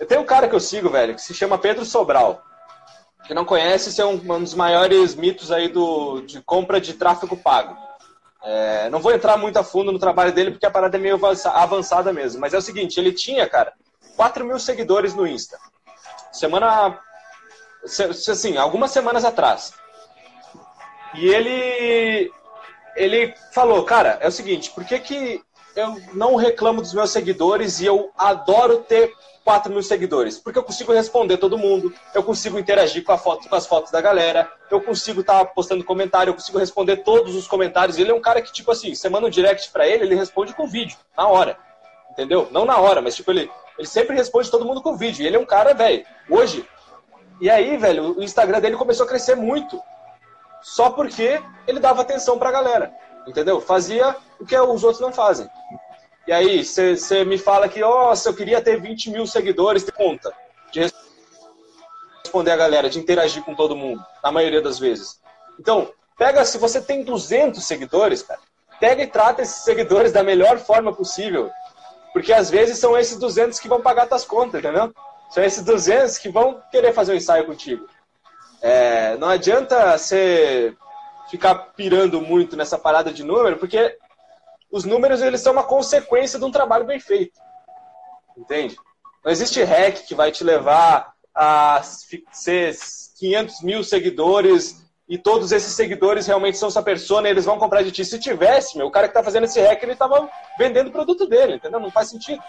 Eu tenho um cara que eu sigo, velho, que se chama Pedro Sobral. Que não conhece, esse é um, um dos maiores mitos aí do, de compra de tráfego pago. É, não vou entrar muito a fundo no trabalho dele, porque a parada é meio avançada mesmo. Mas é o seguinte, ele tinha, cara, 4 mil seguidores no Insta. Semana... Assim, algumas semanas atrás. E ele... Ele falou, cara, é o seguinte, por que que eu não reclamo dos meus seguidores e eu adoro ter 4 mil seguidores? Porque eu consigo responder todo mundo, eu consigo interagir com, foto, com as fotos da galera, eu consigo estar tá postando comentário, eu consigo responder todos os comentários. Ele é um cara que, tipo assim, você manda um direct pra ele, ele responde com vídeo, na hora. Entendeu? Não na hora, mas tipo, ele, ele sempre responde todo mundo com vídeo. E ele é um cara, velho, hoje. E aí, velho, o Instagram dele começou a crescer muito. Só porque ele dava atenção pra galera. Entendeu? Fazia o que os outros não fazem. E aí, você me fala que, ó, eu queria ter 20 mil seguidores, de conta de responder a galera, de interagir com todo mundo, na maioria das vezes. Então, pega, se você tem 200 seguidores, cara, pega e trata esses seguidores da melhor forma possível. Porque às vezes são esses 200 que vão pagar tuas contas, entendeu? São esses 200 que vão querer fazer um ensaio contigo. É, não adianta você ficar pirando muito nessa parada de número, porque os números eles são uma consequência de um trabalho bem feito. Entende? Não existe hack que vai te levar a ser 500 mil seguidores e todos esses seguidores realmente são sua persona e eles vão comprar de ti. Se tivesse, meu, o cara que tá fazendo esse hack, ele tava vendendo o produto dele, entendeu? Não faz sentido.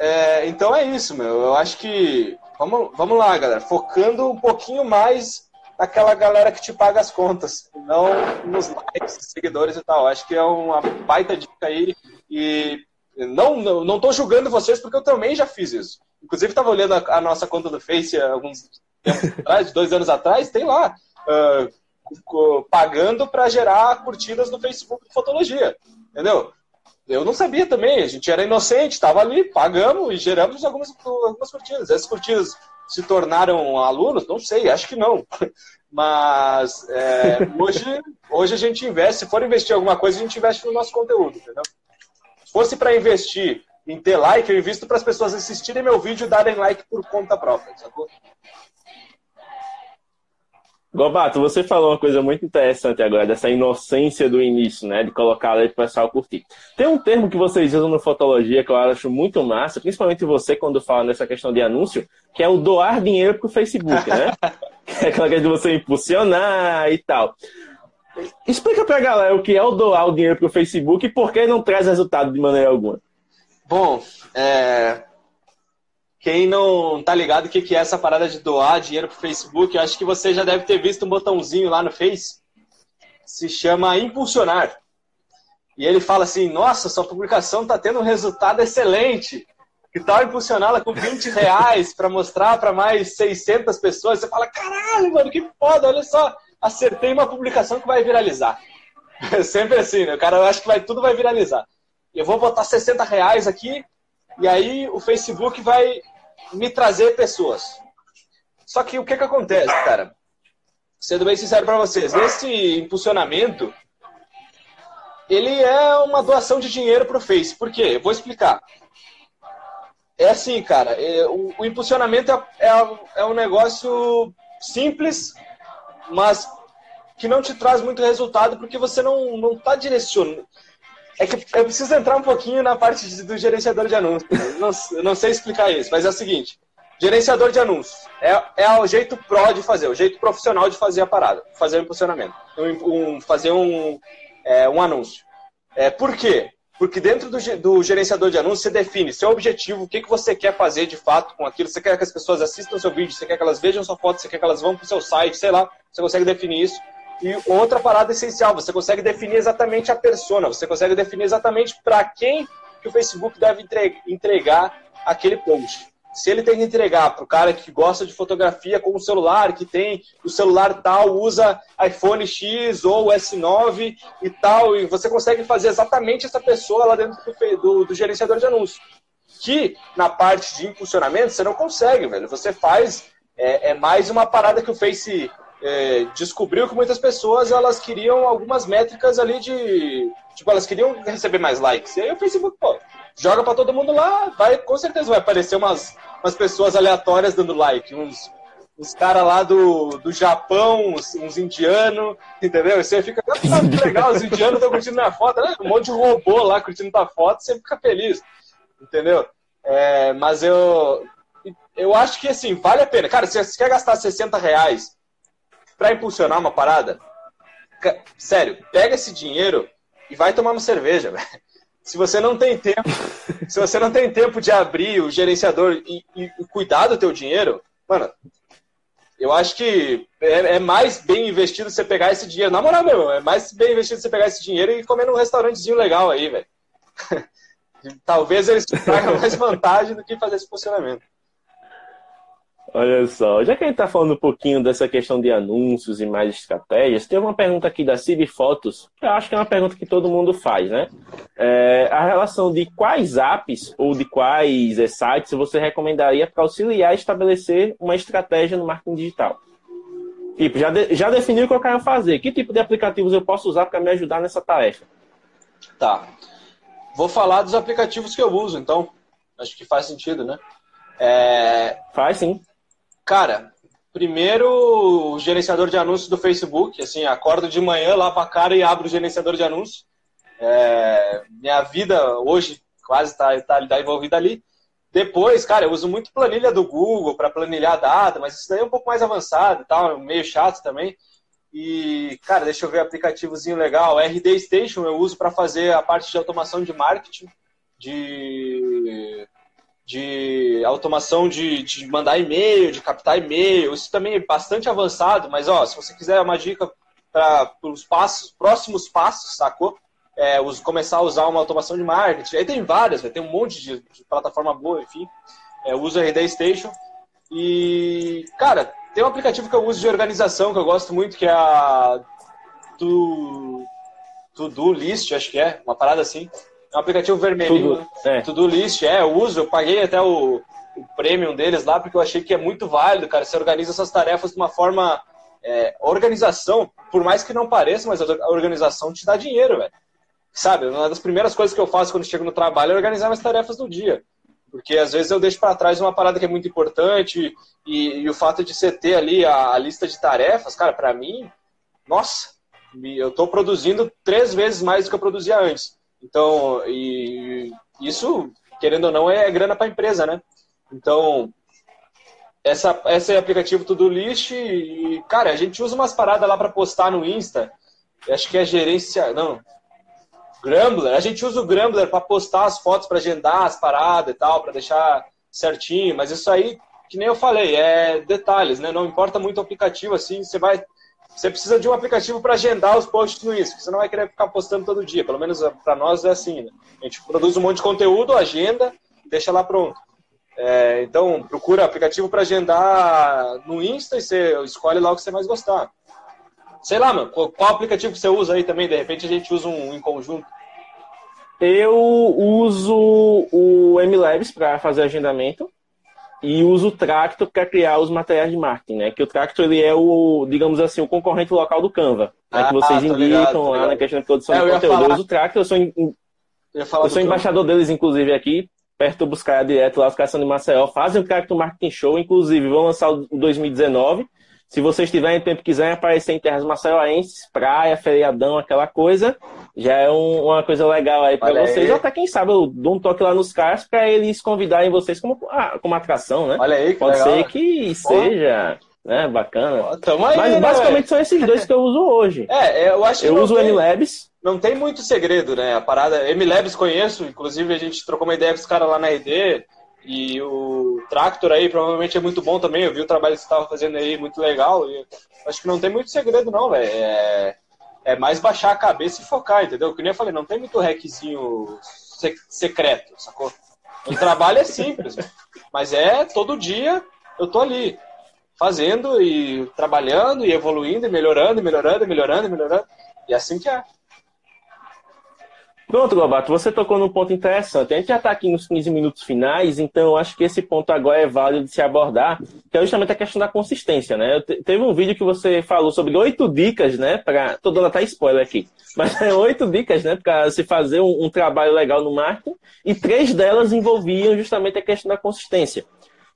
É, então é isso, meu. Eu acho que. Vamos, vamos lá, galera. Focando um pouquinho mais naquela galera que te paga as contas, não nos likes, seguidores e tal. Acho que é uma baita dica aí. E não, não, não tô julgando vocês porque eu também já fiz isso. Inclusive, estava olhando a, a, nossa conta do Face alguns atrás, dois anos atrás, tem lá. Uh, pagando para gerar curtidas no Facebook de fotologia. Entendeu? Eu não sabia também, a gente era inocente, estava ali, pagamos e geramos algumas, algumas curtidas. Essas curtidas se tornaram alunos? Não sei, acho que não. Mas é, hoje, hoje a gente investe, se for investir em alguma coisa, a gente investe no nosso conteúdo, entendeu? Se fosse para investir em ter like, eu invisto para as pessoas assistirem meu vídeo e darem like por conta própria, sacou? Gobato, você falou uma coisa muito interessante agora, dessa inocência do início, né? De colocar ali para o pessoal curtir. Tem um termo que vocês usam no Fotologia que eu acho muito massa, principalmente você quando fala nessa questão de anúncio, que é o doar dinheiro para o Facebook, né? que é aquela questão de você impulsionar e tal. Explica para a galera o que é o doar o dinheiro para o Facebook e por que não traz resultado de maneira alguma. Bom, é, quem não tá ligado o que, que é essa parada de doar dinheiro pro Facebook, eu acho que você já deve ter visto um botãozinho lá no Face. Se chama Impulsionar. E ele fala assim: Nossa, sua publicação tá tendo um resultado excelente. Que tal impulsioná-la com 20 reais para mostrar para mais 600 pessoas? Você fala: Caralho, mano, que foda, olha só, acertei uma publicação que vai viralizar. É sempre assim, né? O cara acha que vai, tudo vai viralizar. Eu vou botar 60 reais aqui, e aí o Facebook vai me trazer pessoas. Só que o que, que acontece, cara? Sendo bem sincero para vocês, esse impulsionamento, ele é uma doação de dinheiro para o Face. Por quê? Eu vou explicar. É assim, cara, é, o, o, impulsionamento é, é, é um negócio simples, mas que não te traz muito resultado porque você não, não tá direcionando. É que eu preciso entrar um pouquinho na parte do gerenciador de anúncios. Não, não sei explicar isso, mas é o seguinte: gerenciador de anúncios é, é o jeito pro de fazer, o jeito profissional de fazer a parada, fazer o impulsionamento, um, um, fazer um, é, um anúncio. É, por quê? Porque dentro do, do, gerenciador de anúncios você define seu objetivo, o que, que você quer fazer de fato com aquilo. Você quer que as pessoas assistam seu vídeo, você quer que elas vejam sua foto, você quer que elas vão para o seu site, sei lá. Você consegue definir isso. E outra parada essencial, você consegue definir exatamente a persona, você consegue definir exatamente para quem que o Facebook deve entregar aquele post. se ele tem que entregar para o cara que gosta de fotografia com o celular, que tem o celular tal, usa iPhone X ou S9 e tal, e você consegue fazer exatamente essa pessoa lá dentro do, do, do gerenciador de anúncios. Que na parte de impulsionamento você não consegue, velho. Você faz, é, é mais uma parada que o Face é, descobriu que muitas pessoas elas queriam algumas métricas ali de. Tipo, elas queriam receber mais likes. E aí o Facebook, pô, joga para todo mundo lá, vai, com certeza vai aparecer umas, umas pessoas aleatórias dando like, uns, uns caras lá do, do Japão, uns, uns indianos, entendeu? Você fica, ah, que legal, os indianos estão curtindo minha foto, né? um monte de robô lá curtindo tua foto, você fica feliz, entendeu? É, mas eu, eu acho que assim, vale a pena. Cara, se você quer gastar 60 reais para impulsionar uma parada, sério, pega esse dinheiro e vai tomar uma cerveja, velho se você não tem tempo, se você não tem tempo de abrir o gerenciador e, e cuidar do teu dinheiro, mano, eu acho que é, é, mais bem investido você pegar esse dinheiro. Na moral, meu, é mais bem investido você pegar esse dinheiro e comer num restaurantezinho legal aí, velho. Talvez eles tragam mais vantagem do que fazer esse funcionamento. Olha só, já que a gente está falando um pouquinho dessa questão de anúncios e mais estratégias, tem uma pergunta aqui da Cib Fotos, que eu acho que é uma pergunta que todo mundo faz, né? É, a relação de quais apps ou de quais é, sites você recomendaria para auxiliar a estabelecer uma estratégia no marketing digital? Tipo, já, de, já definiu o que eu quero fazer. Que tipo de aplicativos eu posso usar para me ajudar nessa tarefa? Tá. Vou falar dos aplicativos que eu uso, então. Acho que faz sentido, né? É... Faz sim. Cara, primeiro o gerenciador de anúncios do Facebook, assim, acordo de manhã, lavo a cara e abro o gerenciador de anúncios. É, minha vida hoje quase está tá, tá envolvida ali. Depois, cara, eu uso muito planilha do Google para planilhar data, mas isso daí é um pouco mais avançado e tal, meio chato também. E, cara, deixa eu ver aplicativozinho legal. RD Station eu uso para fazer a parte de automação de marketing, de de automação de, de mandar e-mail, de captar e-mail. Isso também é bastante avançado, mas ó, se você quiser uma dica para os passos, próximos passos, sacou? É, os, começar a usar uma automação de marketing. Aí tem várias, tem um monte de, de plataforma boa, enfim. É, uso a RD Station. E, cara, tem um aplicativo que eu uso de organização que eu gosto muito, que é a To, to Do List, acho que é, uma parada assim. É um aplicativo vermelhinho. Tudo, né? é. Tudo List, é, eu uso, eu paguei até o, o premium deles lá, porque eu achei que é muito válido, cara. Você organiza suas tarefas de uma forma. É, organização, por mais que não pareça, mas a organização te dá dinheiro, velho. Sabe, uma das primeiras coisas que eu faço quando chego no trabalho é organizar minhas tarefas do dia. Porque às vezes eu deixo para trás uma parada que é muito importante e, e o fato de você ter ali a, a lista de tarefas, cara, para mim, nossa, eu estou produzindo três vezes mais do que eu produzia antes. Então, e isso, querendo ou não, é grana para a empresa, né? Então, essa, esse aplicativo Tudo List e, cara, a gente usa umas paradas lá para postar no Insta. Acho que é gerência. Não. Grumbler. A gente usa o Grumbler para postar as fotos, para agendar as paradas e tal, para deixar certinho. Mas isso aí, que nem eu falei, é detalhes, né? Não importa muito o aplicativo, assim, você vai você precisa de um aplicativo para agendar os posts no Insta. Você não vai querer ficar postando todo dia. Pelo menos para nós é assim. Né? A gente produz um monte de conteúdo, agenda, deixa lá pronto. É, então, procura aplicativo para agendar no Insta e você escolhe lá o que você mais gostar. Sei lá, mano, qual, qual aplicativo você usa aí também? De repente a gente usa um em conjunto. Eu uso o MLabs para fazer agendamento e usa o Tractor para criar os materiais de marketing, né? Que o Tractor ele é o, digamos assim, o concorrente local do Canva, né? que vocês indicam ligado, lá na questão de produção é, de conteúdo. Falar... Eu uso o Tractor, eu sou, eu, eu sou embaixador deles, inclusive, aqui, perto do Buscar Direto, lá, os caras são de Maceió, fazem o Tractor Marketing Show, inclusive, vão lançar o 2019. Se vocês tiverem tempo e quiserem aparecer em terras maceioenses, praia, feriadão, aquela coisa, já é um, uma coisa legal aí para vocês. Aí. Até quem sabe eu dou um toque lá nos caras para eles convidarem vocês como, ah, como atração, né? Olha aí, que Pode legal. ser que seja. Né, bacana. Pô, aí, Mas né, basicamente são esses dois que eu uso hoje. É, eu acho que. Eu uso tem, o MLabs. Não tem muito segredo, né? A parada. MLabs conheço, inclusive a gente trocou uma ideia com os caras lá na RD. E o Tractor aí provavelmente é muito bom também. Eu vi o trabalho que você estava fazendo aí, muito legal. E acho que não tem muito segredo, não, velho. É, é mais baixar a cabeça e focar, entendeu? Que nem eu falei, não tem muito hackzinho secreto, sacou? O trabalho é simples, mas é todo dia eu tô ali, fazendo e trabalhando e evoluindo e melhorando, e melhorando, e melhorando, e melhorando. E assim que é. Pronto, Gobato, você tocou num ponto interessante. A gente já está aqui nos 15 minutos finais, então acho que esse ponto agora é válido de se abordar, que é justamente a questão da consistência, né? Teve um vídeo que você falou sobre oito dicas, né? Pra... Tô dando até spoiler aqui. Mas é oito dicas, né? Para se fazer um, um, trabalho legal no marketing, e três delas envolviam justamente a questão da consistência.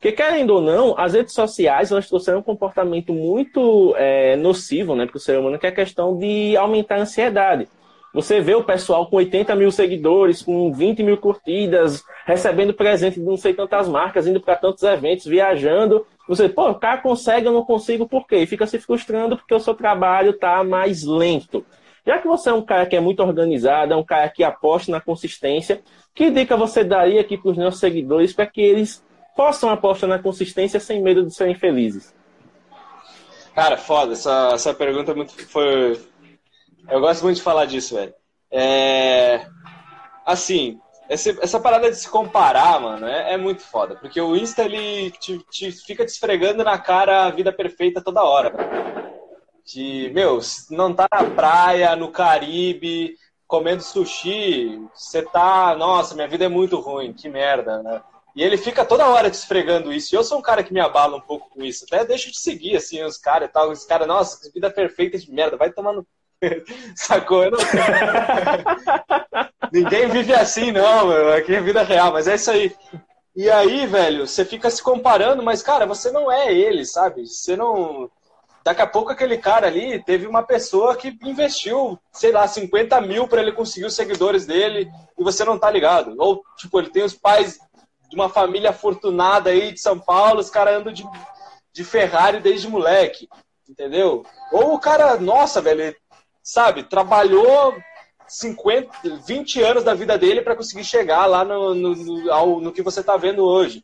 Porque, querendo ou não, as redes sociais elas trouxeram um comportamento muito é, nocivo né, para o ser humano, que é a questão de aumentar a ansiedade. Você vê o pessoal com 80 mil seguidores, com 20 mil curtidas, recebendo presente de não sei tantas marcas, indo para tantos eventos, viajando. Você, pô, o cara consegue, eu não consigo, por quê? E fica se frustrando porque o seu trabalho está mais lento. Já que você é um cara que é muito organizado, é um cara que aposta na consistência, que dica você daria aqui para os nossos seguidores para que eles possam apostar na consistência sem medo de serem felizes? Cara, foda, essa, essa pergunta é muito, foi, eu gosto muito de falar disso, velho. É... Assim, essa parada de se comparar, mano, é, é, muito foda. Porque o Insta, ele te, te, fica te esfregando na cara a vida perfeita toda hora. De, meu, não tá na praia, no Caribe, comendo sushi, você tá, nossa, minha vida é muito ruim, que merda, né? E ele fica toda hora te esfregando isso. E eu sou um cara que me abala um pouco com isso. Até deixo de seguir, assim, os caras e tal. Os caras, nossa, vida perfeita de merda, vai tomando Sacou? Não... Ninguém vive assim, não, meu. Aqui é vida real, mas é isso aí. E aí, velho, você fica se comparando, mas, cara, você não é ele, sabe? Você não. Daqui a pouco aquele cara ali teve uma pessoa que investiu, sei lá, 50 mil para ele conseguir os seguidores dele e você não tá ligado. Ou, tipo, ele tem os pais de uma família afortunada aí de São Paulo, os caras andam de, de Ferrari desde moleque, entendeu? Ou o cara, nossa, velho, sabe, trabalhou 50, 20 anos da vida dele para conseguir chegar lá no, no, no, ao, no que você está vendo hoje.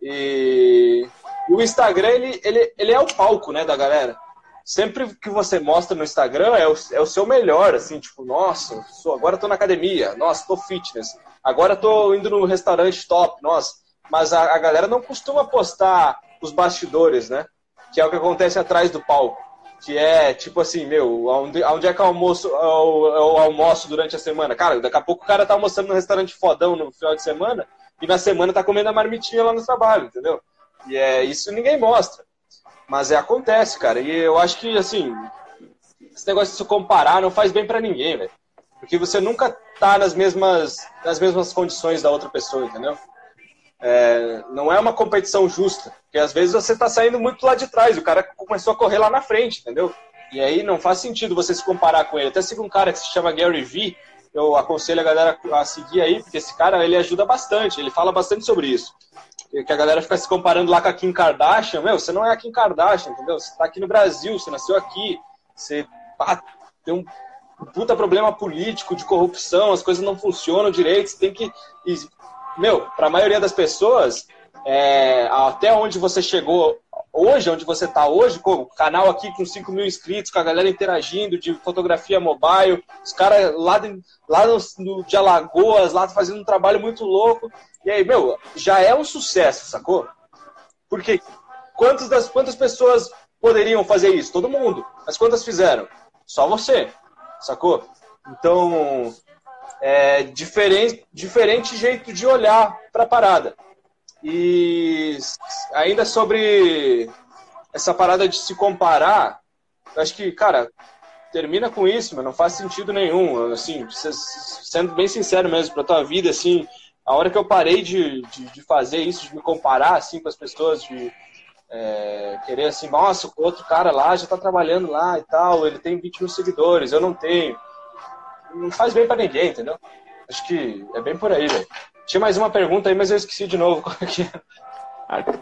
E, o Instagram, ele, ele, ele é o palco, né, da galera. Sempre que você mostra no Instagram é o, é o seu melhor, assim, tipo, nossa, sou, agora estou na academia, nossa, estou fitness, agora estou indo no restaurante top, nossa. Mas a, a galera não costuma postar os bastidores, né? Que é o que acontece atrás do palco que é tipo assim, meu, onde, onde é que eu almoço, eu, eu, almoço durante a semana? Cara, daqui a pouco o cara tá almoçando no restaurante fodão no final de semana e na semana tá comendo a marmitinha lá no trabalho, entendeu? E é isso ninguém mostra. Mas é, acontece, cara. E eu acho que, assim, esse negócio de se comparar não faz bem para ninguém, velho. Porque você nunca tá nas mesmas, nas mesmas condições da outra pessoa, entendeu? É, não é uma competição justa, porque às vezes você está saindo muito lá de trás, o cara começou a correr lá na frente, entendeu? E aí não faz sentido você se comparar com ele. Até sigo um cara que se chama Gary Vee, eu aconselho a galera a seguir aí, porque esse cara ele ajuda bastante, ele fala bastante sobre isso. Que a galera fica se comparando lá com a Kim Kardashian, meu, você não é a Kim Kardashian, entendeu? Você está aqui no Brasil, você nasceu aqui, você tem um puta problema político, de corrupção, as coisas não funcionam direito, você tem que meu, para a maioria das pessoas, é, até onde você chegou hoje, onde você está hoje, o canal aqui com 5 mil inscritos, com a galera interagindo de fotografia mobile, os caras lá, de, lá no, de Alagoas, lá fazendo um trabalho muito louco. E aí, meu, já é um sucesso, sacou? Porque quantas, das, quantas pessoas poderiam fazer isso? Todo mundo. Mas quantas fizeram? Só você, sacou? Então, é, diferente, diferente jeito de olhar para a parada. E ainda sobre essa parada de se comparar, acho que, cara, termina com isso, mas não faz sentido nenhum. Assim, sendo bem sincero mesmo, para tua vida, assim, a hora que eu parei de, de, de, fazer isso, de me comparar assim com as pessoas, de é, querer assim, nossa, o outro cara lá já está trabalhando lá e tal, ele tem 20 mil seguidores, eu não tenho não faz bem para ninguém, entendeu? Acho que é bem por aí, velho. Tinha mais uma pergunta aí, mas eu esqueci de novo qual que.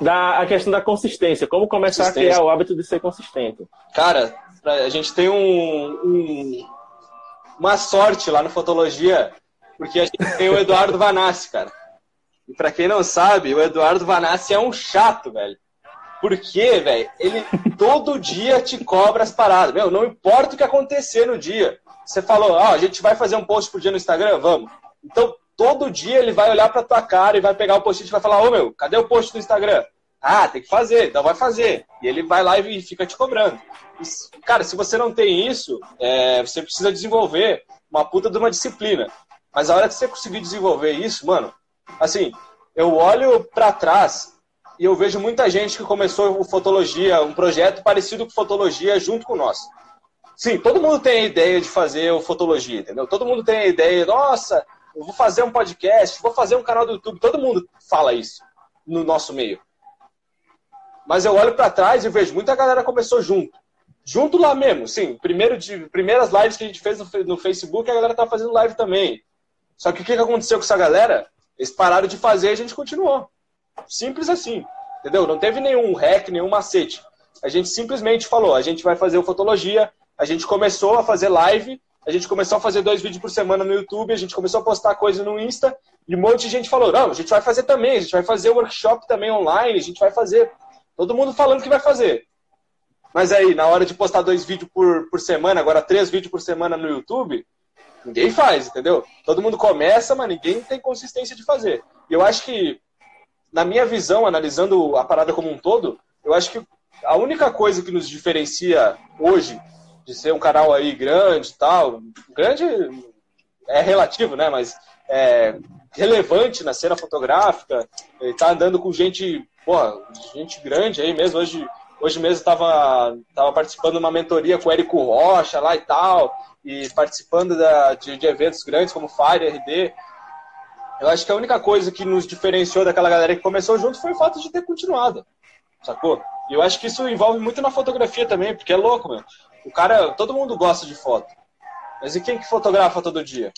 Da, a questão da consistência. Como começar a criar o hábito de ser consistente? Cara, a gente tem um, um, uma sorte lá no Fotologia, porque a gente tem o Eduardo Vanassi, cara. E pra quem não sabe, o Eduardo Vanassi é um chato, velho. Porque, velho, ele todo dia te cobra as paradas. Meu, não importa o que acontecer no dia. Você falou, ó, a gente vai fazer um post por dia no Instagram? Vamos. Então, todo dia ele vai olhar pra tua cara e vai pegar o post-it e vai falar, ô meu, cadê o post do Instagram? Ah, tem que fazer, então vai fazer. E ele vai lá e fica te cobrando. Cara, se você não tem isso, é, você precisa desenvolver uma puta de uma disciplina. Mas a hora que você conseguir desenvolver isso, mano, assim, eu olho para trás e eu vejo muita gente que começou o Fotologia, um projeto parecido com Fotologia junto com nós. Sim, todo mundo tem a ideia de fazer o Fotologia, entendeu? Todo mundo tem a ideia, nossa, eu vou fazer um podcast, vou fazer um canal do YouTube. Todo mundo fala isso no nosso meio. Mas eu olho para trás e vejo muita galera começou junto. Junto lá mesmo, sim. Primeiro de, primeiras lives que a gente fez no, no Facebook, a galera tá fazendo live também. Só que o que aconteceu com essa galera? Eles pararam de fazer e a gente continuou. Simples assim. Entendeu? Não teve nenhum hack, nenhum macete. A gente simplesmente falou, a gente vai fazer o Fotologia, a gente começou a fazer live, a gente começou a fazer dois vídeos por semana no YouTube, a gente começou a postar coisa no Insta, e um monte de gente falou, não, a gente vai fazer também, a gente vai fazer workshop também online, a gente vai fazer. Todo mundo falando que vai fazer. Mas aí, na hora de postar dois vídeos por, por semana, agora três vídeos por semana no YouTube, ninguém faz, entendeu? Todo mundo começa, mas ninguém tem consistência de fazer. E eu acho que, na minha visão, analisando a parada como um todo, eu acho que a única coisa que nos diferencia hoje de ser um canal aí grande e tal, grande é relativo, né? Mas é relevante na cena fotográfica, ele tá andando com gente, porra, gente grande aí mesmo, hoje Hoje mesmo estava tava participando de uma mentoria com o Érico Rocha lá e tal, e participando da, de, de eventos grandes como Fire, RD. Eu acho que a única coisa que nos diferenciou daquela galera que começou junto foi o fato de ter continuado, sacou? E eu acho que isso envolve muito na fotografia também, porque é louco, meu. O cara, todo mundo gosta de foto. Mas e quem que fotografa todo dia?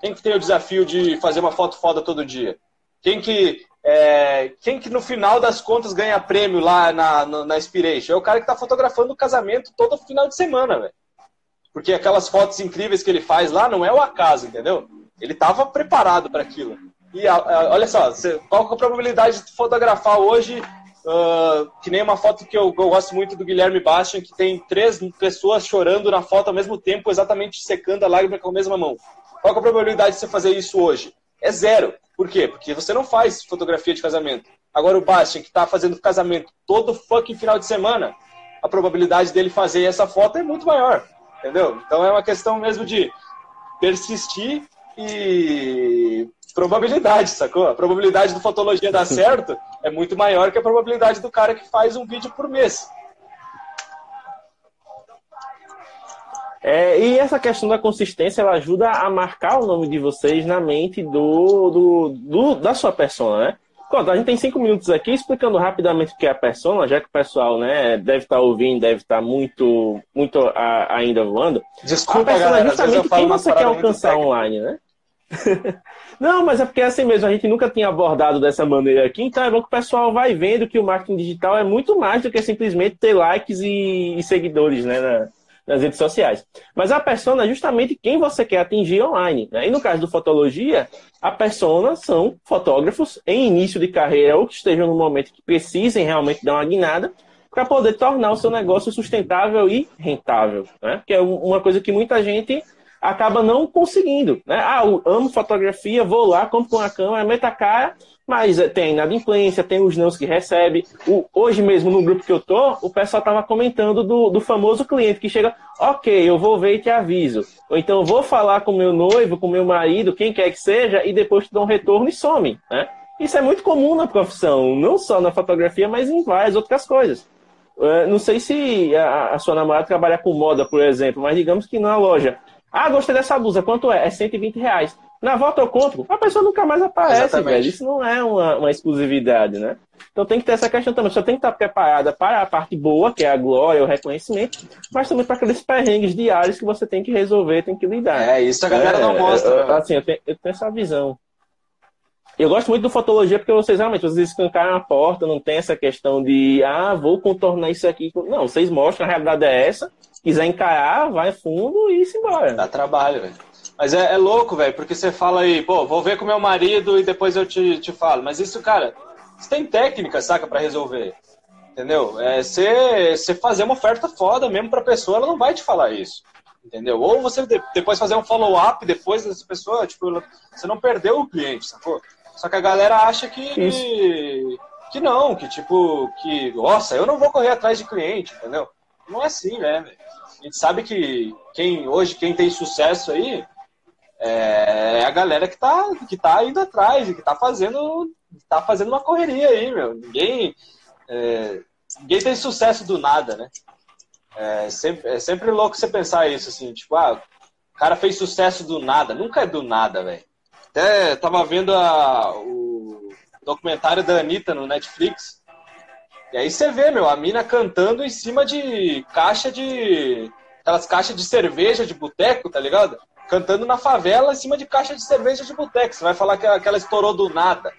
Quem que tem o desafio de fazer uma foto foda todo dia? Quem que é, quem que no final das contas ganha prêmio lá na, na, na Inspiration? É o cara que está fotografando o casamento todo final de semana, velho. Porque aquelas fotos incríveis que ele faz lá não é o acaso, entendeu? Ele estava preparado para aquilo. E a, a, olha só, qual é a probabilidade de fotografar hoje, uh, que nem uma foto que eu, eu, gosto muito do Guilherme Bastian, que tem três pessoas chorando na foto ao mesmo tempo, exatamente secando a lágrima com a mesma mão. Qual é a probabilidade de você fazer isso hoje? É zero. Por quê? Porque você não faz fotografia de casamento. Agora o Bastian, que está fazendo casamento todo fucking final de semana, a probabilidade dele fazer essa foto é muito maior. Entendeu? Então é uma questão mesmo de persistir e probabilidade, sacou? A probabilidade do fotologia dar certo é muito maior que a probabilidade do cara que faz um vídeo por mês. É, e essa questão da consistência ela ajuda a marcar o nome de vocês na mente do, do, do da sua persona, né? Pronto, a gente tem cinco minutos aqui explicando rapidamente o que é a persona, já que o pessoal né, deve estar ouvindo, deve estar muito, muito a, ainda voando. Desculpa, a persona galera, é justamente quem você quer alcançar online, né? Não, mas é porque é assim mesmo, a gente nunca tinha abordado dessa maneira aqui, então é bom que o pessoal vai vendo que o marketing digital é muito mais do que simplesmente ter likes e, e seguidores, né? Na, nas redes sociais. Mas a persona é justamente quem você quer atingir online. Né? E no caso do Fotologia, a persona são fotógrafos em início de carreira ou que estejam no momento que precisem realmente dar uma guinada para poder tornar o seu negócio sustentável e rentável. Né? Que é uma coisa que muita gente acaba não conseguindo. Né? Ah, eu amo fotografia, vou lá, compro uma câmera, meto a cara mas eh, tem inadimplência, tem os nãos que recebe. O, hoje mesmo, no grupo que eu tô, o pessoal estava comentando do, do famoso cliente que chega, ok, eu vou ver e te aviso. Ou então eu vou falar com meu noivo, com meu marido, quem quer que seja, e depois te dou um retorno e some. Né? Isso é muito comum na profissão, não só na fotografia, mas em várias outras coisas. Uh, não sei se a, a, sua namorada trabalha com moda, por exemplo, mas digamos que na loja. Ah, gostei dessa blusa, quanto é? É 120 reais. Na volta ao conto, a pessoa nunca mais aparece, velho. Isso não é uma, uma, exclusividade, né? Então tem que ter essa questão também. Você tem que estar preparada para a parte boa, que é a glória, o reconhecimento, mas também para aqueles perrengues diários que você tem que resolver, tem que lidar. É, isso a galera é, não mostra. Eu, né? assim, eu tenho, eu tenho essa visão. Eu gosto muito do fotologia porque vocês realmente, vocês escancaram a porta, não tem essa questão de, ah, vou contornar isso aqui. Não, vocês mostram, a realidade é essa. Quiser encarar, vai fundo e se embora. Dá trabalho, velho. Mas é, é louco, velho, porque você fala aí, pô, vou ver com meu marido e depois eu te, te falo. Mas isso, cara, você tem técnica, saca, para resolver. Entendeu? É você fazer uma oferta foda mesmo pra pessoa, ela não vai te falar isso. entendeu? Ou você depois fazer um follow-up depois dessa pessoa, tipo, você não perdeu o cliente, sacou? Só que a galera acha que. Isso. Que não, que tipo, que, nossa, eu não vou correr atrás de cliente, entendeu? Não é assim, né? A gente sabe que quem hoje, quem tem sucesso aí, é a galera que tá, que tá indo atrás, que tá fazendo, tá fazendo uma correria aí, meu. Ninguém, é, ninguém tem sucesso do nada, né? É sempre, é sempre louco você pensar isso, assim, tipo, ah, o cara fez sucesso do nada. Nunca é do nada, velho. Até tava vendo a, o documentário da Anitta no Netflix. E aí você vê, meu, a mina cantando em cima de caixa de. aquelas caixas de cerveja de boteco, tá ligado? Cantando na favela em cima de caixa de cerveja de boteco. Você vai falar que ela estourou do nada.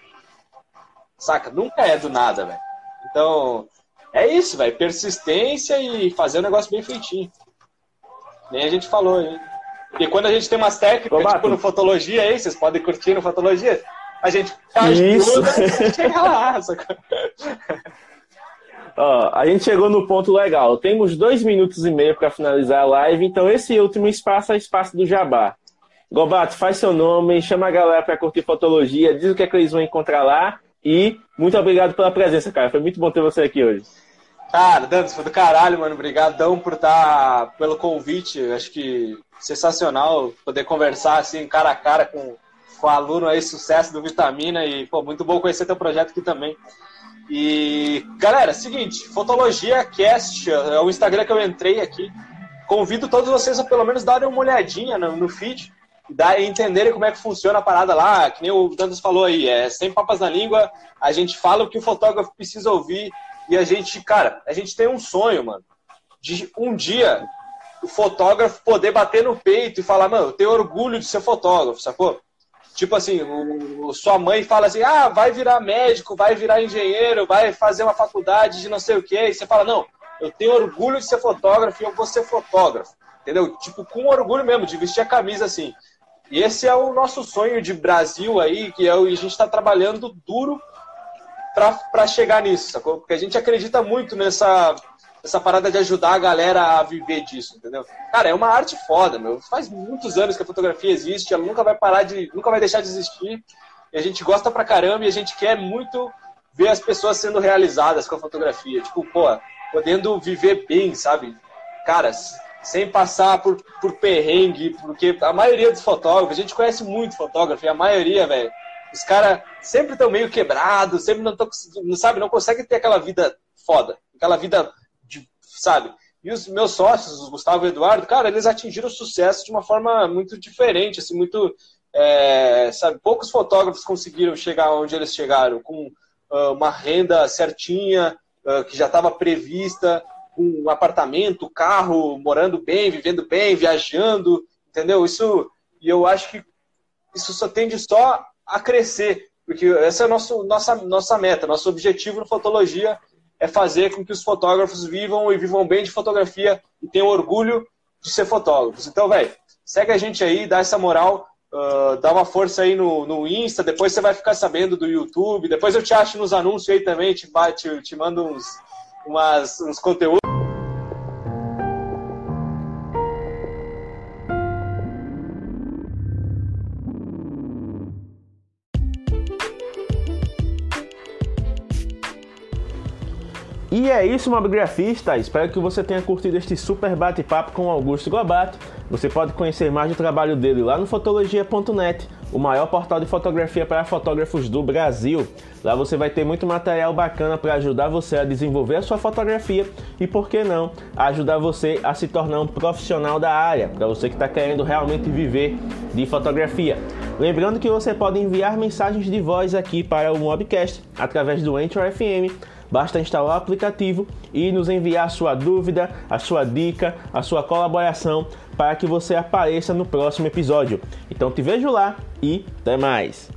Saca? Nunca é do nada, velho. Então, é isso, velho. Persistência e fazer o negócio bem feitinho. Nem a gente falou aí. E quando a gente tem umas técnicas, Ô, tipo no Fotologia aí, vocês podem curtir no Fotologia, a gente ajuda a chegar lá. Ó, a gente chegou no ponto legal. Temos dois minutos e meio para finalizar a live, então esse último espaço é espaço do Jabá. Gobato, faz seu nome, chama a galera para curtir fotologia, diz o que, é que eles vão encontrar lá e muito obrigado pela presença, cara. Foi muito bom ter você aqui hoje. Cara, Dantas, foi do caralho, mano. Obrigadão por estar, tá, pelo convite. Acho que sensacional poder conversar assim, cara a cara com, com o aluno aí, sucesso do Vitamina. E, pô, muito bom conhecer teu projeto aqui também. E, galera, seguinte, Fotologia Cast é o Instagram que eu entrei aqui. Convido todos vocês a pelo menos darem uma olhadinha no, no feed e entenderem como é que funciona a parada lá, que nem o Dantas falou aí, é sem papas na língua, a gente fala o que o fotógrafo precisa ouvir e a gente, cara, a gente tem um sonho, mano, de um dia o fotógrafo poder bater no peito e falar, mano, eu tenho orgulho de ser fotógrafo, sacou? Tipo assim, o, sua mãe fala assim, ah, vai virar médico, vai virar engenheiro, vai fazer uma faculdade de não sei o quê, e você fala, não, eu tenho orgulho de ser fotógrafo e eu vou ser fotógrafo, entendeu? Tipo, com orgulho mesmo, de vestir a camisa assim. E esse é o nosso sonho de Brasil aí, que é o, a gente está trabalhando duro para chegar nisso, sacou? Porque a gente acredita muito nessa essa parada de ajudar a galera a viver disso, entendeu? Cara, é uma arte foda, meu. Faz muitos anos que a fotografia existe, ela nunca vai parar de. nunca vai deixar de existir. E a gente gosta pra caramba e a gente quer muito ver as pessoas sendo realizadas com a fotografia. Tipo, pô, podendo viver bem, sabe? Cara, sem passar por, por perrengue, porque a maioria dos fotógrafos, a gente conhece muito fotógrafo, e a maioria, velho, os caras sempre estão meio quebrados, sempre não, tão, não sabe, não conseguem ter aquela vida foda, aquela vida sabe? E os meus sócios, o Gustavo e o Eduardo, cara, eles atingiram o sucesso de uma forma muito diferente, assim, muito, é, sabe? Poucos fotógrafos conseguiram chegar onde eles chegaram, com uh, uma renda certinha, uh, que já estava prevista, com um apartamento, carro, morando bem, vivendo bem, viajando, entendeu? Isso, e eu acho que isso só tende só a crescer, porque essa é a nosso, nossa, nossa meta, nosso objetivo na fotologia é fazer com que os fotógrafos vivam e vivam bem de fotografia e tenham orgulho de ser fotógrafos. Então, velho, segue a gente aí, dá essa moral, uh, dá uma força aí no, no Insta, depois você vai ficar sabendo do YouTube, depois eu te acho nos anúncios aí também, te, te, te mando uns, umas, uns conteúdos. E é isso, mobigrafista. Espero que você tenha curtido este super bate-papo com Augusto Gobato. Você pode conhecer mais do trabalho dele lá no fotologia.net, o maior portal de fotografia para fotógrafos do Brasil. Lá você vai ter muito material bacana para ajudar você a desenvolver a sua fotografia e, por que não, ajudar você a se tornar um profissional da área, para você que está querendo realmente viver de fotografia. Lembrando que você pode enviar mensagens de voz aqui para o Mobcast através do Anchor FM Basta instalar o aplicativo e nos enviar a sua dúvida, a sua dica, a sua colaboração para que você apareça no próximo episódio. Então te vejo lá e até mais!